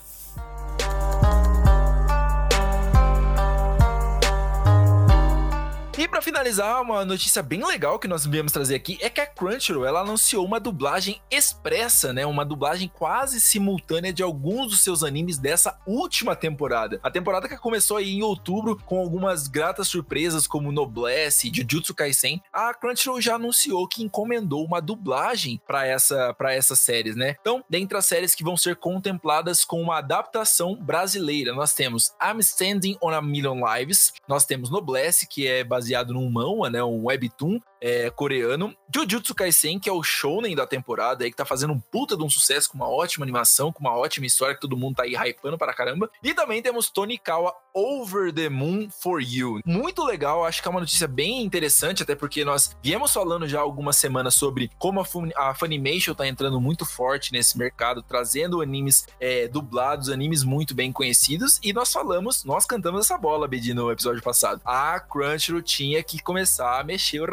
E E para finalizar, uma notícia bem legal que nós viemos trazer aqui é que a Crunchyroll ela anunciou uma dublagem expressa, né? Uma dublagem quase simultânea de alguns dos seus animes dessa última temporada. A temporada que começou aí em outubro com algumas gratas surpresas como Noblesse, Jujutsu Kaisen. A Crunchyroll já anunciou que encomendou uma dublagem para essa para essas séries, né? Então, dentre as séries que vão ser contempladas com uma adaptação brasileira, nós temos I'm Standing on a Million Lives, nós temos Noblesse, que é baseado num manga, né, um webtoon é, coreano, Jujutsu Kaisen, que é o shounen da temporada, aí que tá fazendo um puta de um sucesso com uma ótima animação, com uma ótima história que todo mundo tá aí hypando para caramba. E também temos Tonikawa Over the Moon for You. Muito legal, acho que é uma notícia bem interessante, até porque nós viemos falando já algumas semanas sobre como a, a Funimation tá entrando muito forte nesse mercado, trazendo animes é, dublados, animes muito bem conhecidos, e nós falamos, nós cantamos essa bola, Bedi, no episódio passado. A Crunchyroll tinha que começar a mexer o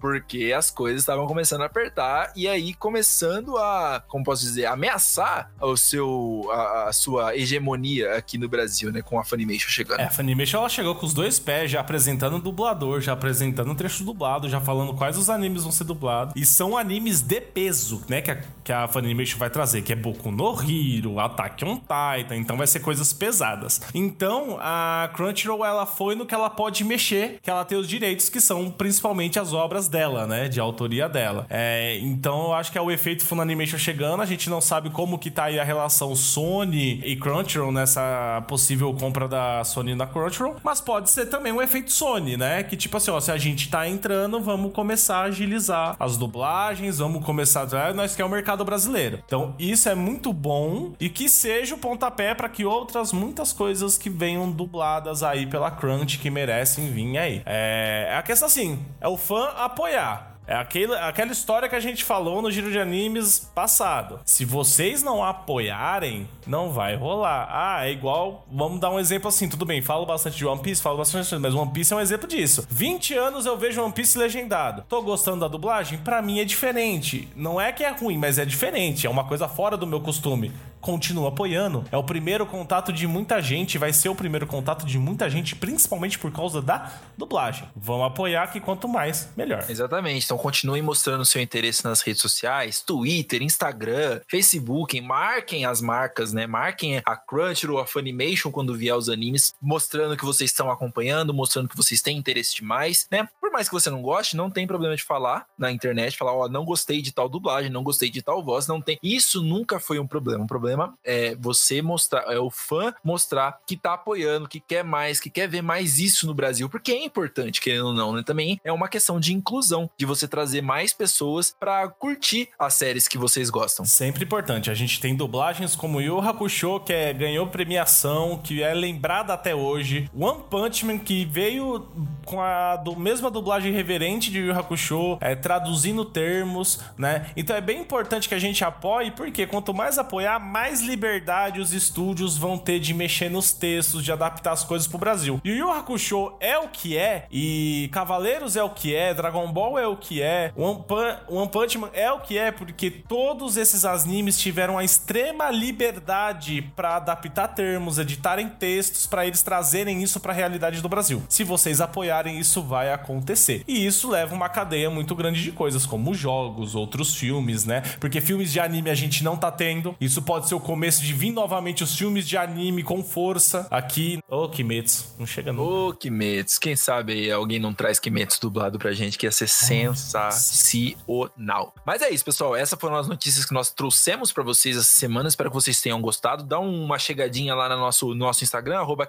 porque as coisas estavam começando a apertar, e aí começando a, como posso dizer, ameaçar o seu, a, a sua hegemonia aqui no Brasil, né, com a Funimation chegando. É, a Funimation ela chegou com os dois pés, já apresentando o dublador, já apresentando o trecho dublado, já falando quais os animes vão ser dublados. E são animes de peso, né, que a, que a Funimation vai trazer, que é Boku no Hero, Attack on Titan, então vai ser coisas pesadas. Então, a Crunchyroll, ela foi no que ela pode mexer, que ela tem os direitos, que são principalmente as obras dela, né, de autoria dela. É, então, eu acho que é o efeito Funimation chegando, a gente não sabe como que tá aí a relação Sony e Crunchyroll nessa possível compra da Sony na Crunchyroll, mas pode ser também um efeito Sony, né? Que tipo assim, ó, se a gente tá entrando, vamos começar a agilizar as dublagens, vamos começar a nós quer o mercado brasileiro. Então, isso é muito bom e que seja o pontapé para que outras muitas coisas que venham dubladas aí pela Crunch que merecem vir aí. É, é a questão assim, é o fã apoiar. É aquele, aquela história que a gente falou no Giro de Animes passado. Se vocês não apoiarem, não vai rolar. Ah, é igual. Vamos dar um exemplo assim, tudo bem. Falo bastante de One Piece, falo bastante, mas One Piece é um exemplo disso. 20 anos eu vejo One Piece legendado. Tô gostando da dublagem? Para mim é diferente. Não é que é ruim, mas é diferente. É uma coisa fora do meu costume continua apoiando. É o primeiro contato de muita gente, vai ser o primeiro contato de muita gente, principalmente por causa da dublagem. Vamos apoiar que quanto mais, melhor. Exatamente. Então continuem mostrando seu interesse nas redes sociais, Twitter, Instagram, Facebook, marquem as marcas, né? Marquem a Crunchyroll, a Funimation quando vier os animes, mostrando que vocês estão acompanhando, mostrando que vocês têm interesse demais, né? Por mais que você não goste, não tem problema de falar na internet, falar, ó, oh, não gostei de tal dublagem, não gostei de tal voz, não tem. Isso nunca foi um problema. Um problema problema é você mostrar, é o fã mostrar que tá apoiando, que quer mais, que quer ver mais isso no Brasil, porque é importante, querendo ou não, né? Também é uma questão de inclusão, de você trazer mais pessoas para curtir as séries que vocês gostam. Sempre importante. A gente tem dublagens como Yu Hakusho, que é, ganhou premiação, que é lembrada até hoje. One Punch Man, que veio com a do, mesma dublagem reverente de Yu Hakusho, é, traduzindo termos, né? Então é bem importante que a gente apoie, porque quanto mais apoiar, mais mais liberdade os estúdios vão ter de mexer nos textos, de adaptar as coisas pro Brasil. E o Yu Hakusho é o que é, e Cavaleiros é o que é, Dragon Ball é o que é, One, Pun One Punch Man é o que é, porque todos esses animes tiveram a extrema liberdade para adaptar termos, editarem textos, para eles trazerem isso para a realidade do Brasil. Se vocês apoiarem, isso vai acontecer. E isso leva uma cadeia muito grande de coisas, como jogos, outros filmes, né? Porque filmes de anime a gente não tá tendo. Isso pode ser o começo de vir novamente os filmes de anime com força aqui. Ô, oh, Kimetsu, não chega não. Ô, oh, Kimetsu, quem sabe aí alguém não traz Kimetsu dublado pra gente, que ia ser sensacional. Mas é isso, pessoal, essas foram as notícias que nós trouxemos para vocês essa semana, espero que vocês tenham gostado. Dá uma chegadinha lá no nosso, nosso Instagram, arroba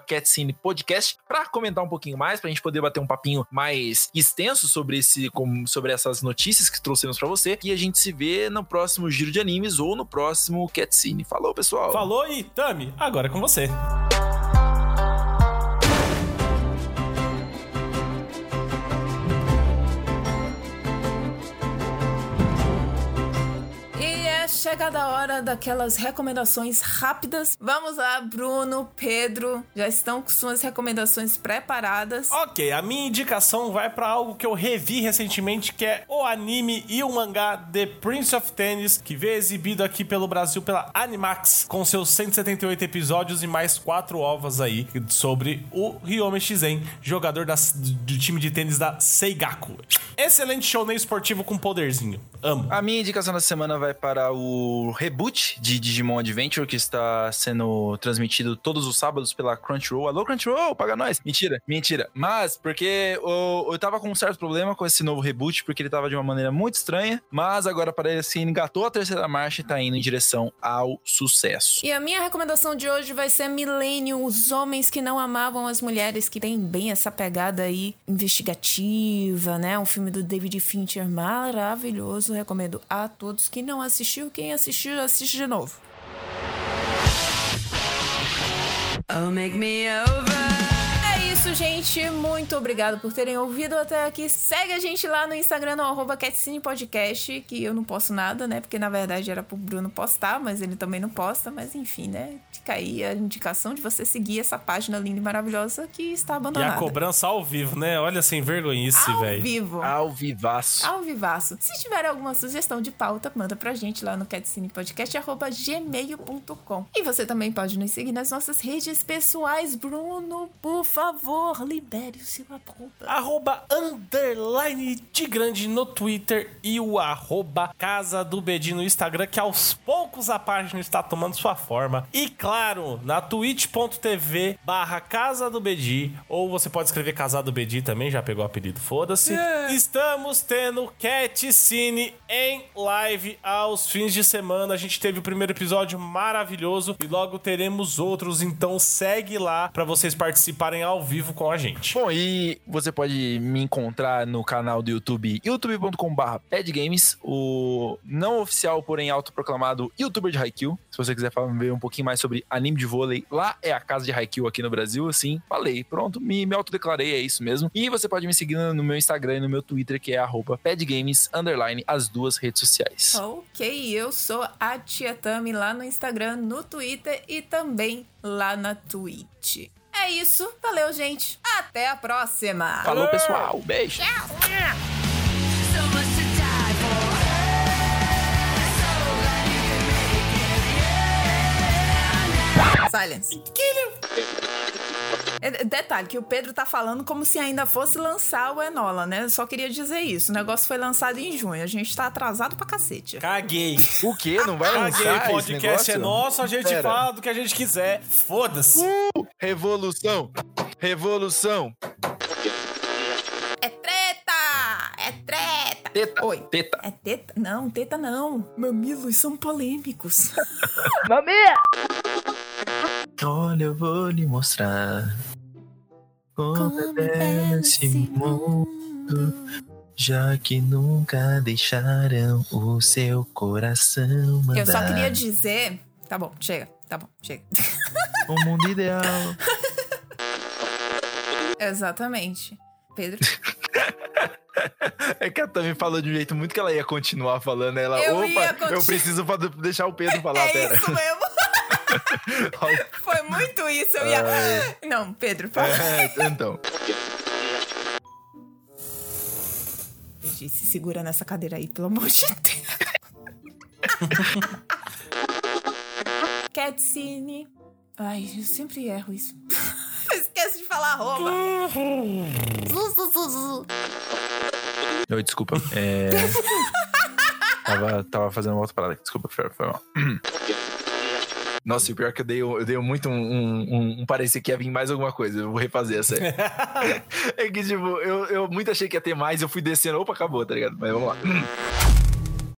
Podcast, pra comentar um pouquinho mais, pra gente poder bater um papinho mais extenso sobre, esse, sobre essas notícias que trouxemos para você. E a gente se vê no próximo Giro de Animes ou no próximo Catscene. Falou, pessoal. Falou e Tami, agora é com você. Chegada a hora daquelas recomendações rápidas. Vamos lá, Bruno, Pedro, já estão com suas recomendações preparadas. Ok, a minha indicação vai pra algo que eu revi recentemente, que é o anime e o mangá The Prince of Tennis, que veio exibido aqui pelo Brasil pela Animax, com seus 178 episódios e mais quatro ovas aí sobre o Ryomi Shizen, jogador das- do time de tênis da Seigaku. Excelente show nem esportivo com poderzinho. Amo. A minha indicação da semana vai para o reboot de Digimon Adventure, que está sendo transmitido todos os sábados pela Crunchyroll. Alô, Crunchyroll, paga nós. Mentira, mentira. Mas, porque eu, eu tava com um certo problema com esse novo reboot, porque ele tava de uma maneira muito estranha, mas agora parece que engatou a terceira marcha e tá indo em direção ao sucesso. E a minha recomendação de hoje vai ser Millennium, os homens que não amavam as mulheres, que tem bem essa pegada aí investigativa, né? Um filme do David Fincher maravilhoso. Recomendo a todos. Quem não assistiu, quem assistiu, assiste de novo. Oh, make me over. É isso, gente. Muito obrigado por terem ouvido até aqui. Segue a gente lá no Instagram, no arroba Catcine Podcast, que eu não posto nada, né? Porque na verdade era pro Bruno postar, mas ele também não posta. Mas enfim, né? Fica aí a indicação de você seguir essa página linda e maravilhosa que está E abandonada. a cobrança ao vivo, né? Olha sem vergonhice, Ao velho. vivo. Ao vivaço. Ao vivaço. Se tiver alguma sugestão de pauta, manda pra gente lá no catcinepodcast.gmail.com. E você também pode nos seguir nas nossas redes pessoais. Bruno, por favor, libere o seu arroba. Arroba underline de grande no Twitter e o arroba Casa do Bedi no Instagram, que aos poucos a página está tomando sua forma. E claro, na twitch.tv barra Casa do Bedi, ou você pode escrever Casa do Bedi também, já pegou o apelido, foda-se. Estamos tendo Cat Cine em live aos fins de semana. A gente teve o primeiro episódio maravilhoso e logo teremos outros, então segue lá para vocês participarem ao vivo com a gente. Bom, e você pode me encontrar no canal do YouTube, youtube.com.br padgames, o não oficial, porém autoproclamado youtuber de Haikyuu. Se você quiser falar- ver um pouquinho mais sobre anime de vôlei, lá é a casa de Haikyuu aqui no Brasil, assim, falei, pronto, me, me autodeclarei, é isso mesmo. E você pode me seguir no meu Instagram e no meu Twitter, que é arroba padgames, underline, as duas redes sociais. Ok, eu sou a Tia Tami lá no Instagram, no Twitter e também lá na Twitch. É isso, valeu, gente. Até a próxima. Falou, pessoal, beijo! So Silence. É, Detalhe, que o Pedro tá falando como se ainda fosse lançar o Enola, né? Eu só queria dizer isso. O negócio foi lançado em junho. A gente tá atrasado pra cacete. Caguei. O quê? Não vai Caguei, lançar o esse podcast é nosso, a gente Pera. fala do que a gente quiser. Foda-se. Revolução! Revolução! Teta! Oi. Teta! É teta? Não, teta não. Mamilos são polêmicos. [laughs] Olha, eu vou lhe mostrar como é esse mundo, já que nunca deixaram o seu coração mandar. Eu só queria dizer. Tá bom, chega. Tá bom, chega. O mundo ideal. [laughs] Exatamente. Pedro. [laughs] [laughs] É que a Tami falou de um jeito muito que ela ia continuar falando. Ela, Eu opa, ia continu- eu preciso deixar o Pedro [laughs] falar, é pera. isso mesmo. [laughs] Foi muito isso. Eu ia. Não, Pedro, fala. É, então. Gente, se segura nessa cadeira aí, pelo amor de Deus. Catscene. Ai, eu sempre erro isso. Oi, desculpa. É... [laughs] tava, tava fazendo uma outra parada aqui. Desculpa, foi, foi mal. Nossa, e o pior é que eu dei, eu dei muito um, um, um, um parecer que ia vir mais alguma coisa. Eu vou refazer essa aí. [laughs] é que, tipo, eu, eu muito achei que ia ter mais, eu fui descendo. Opa, acabou, tá ligado? Mas vamos lá.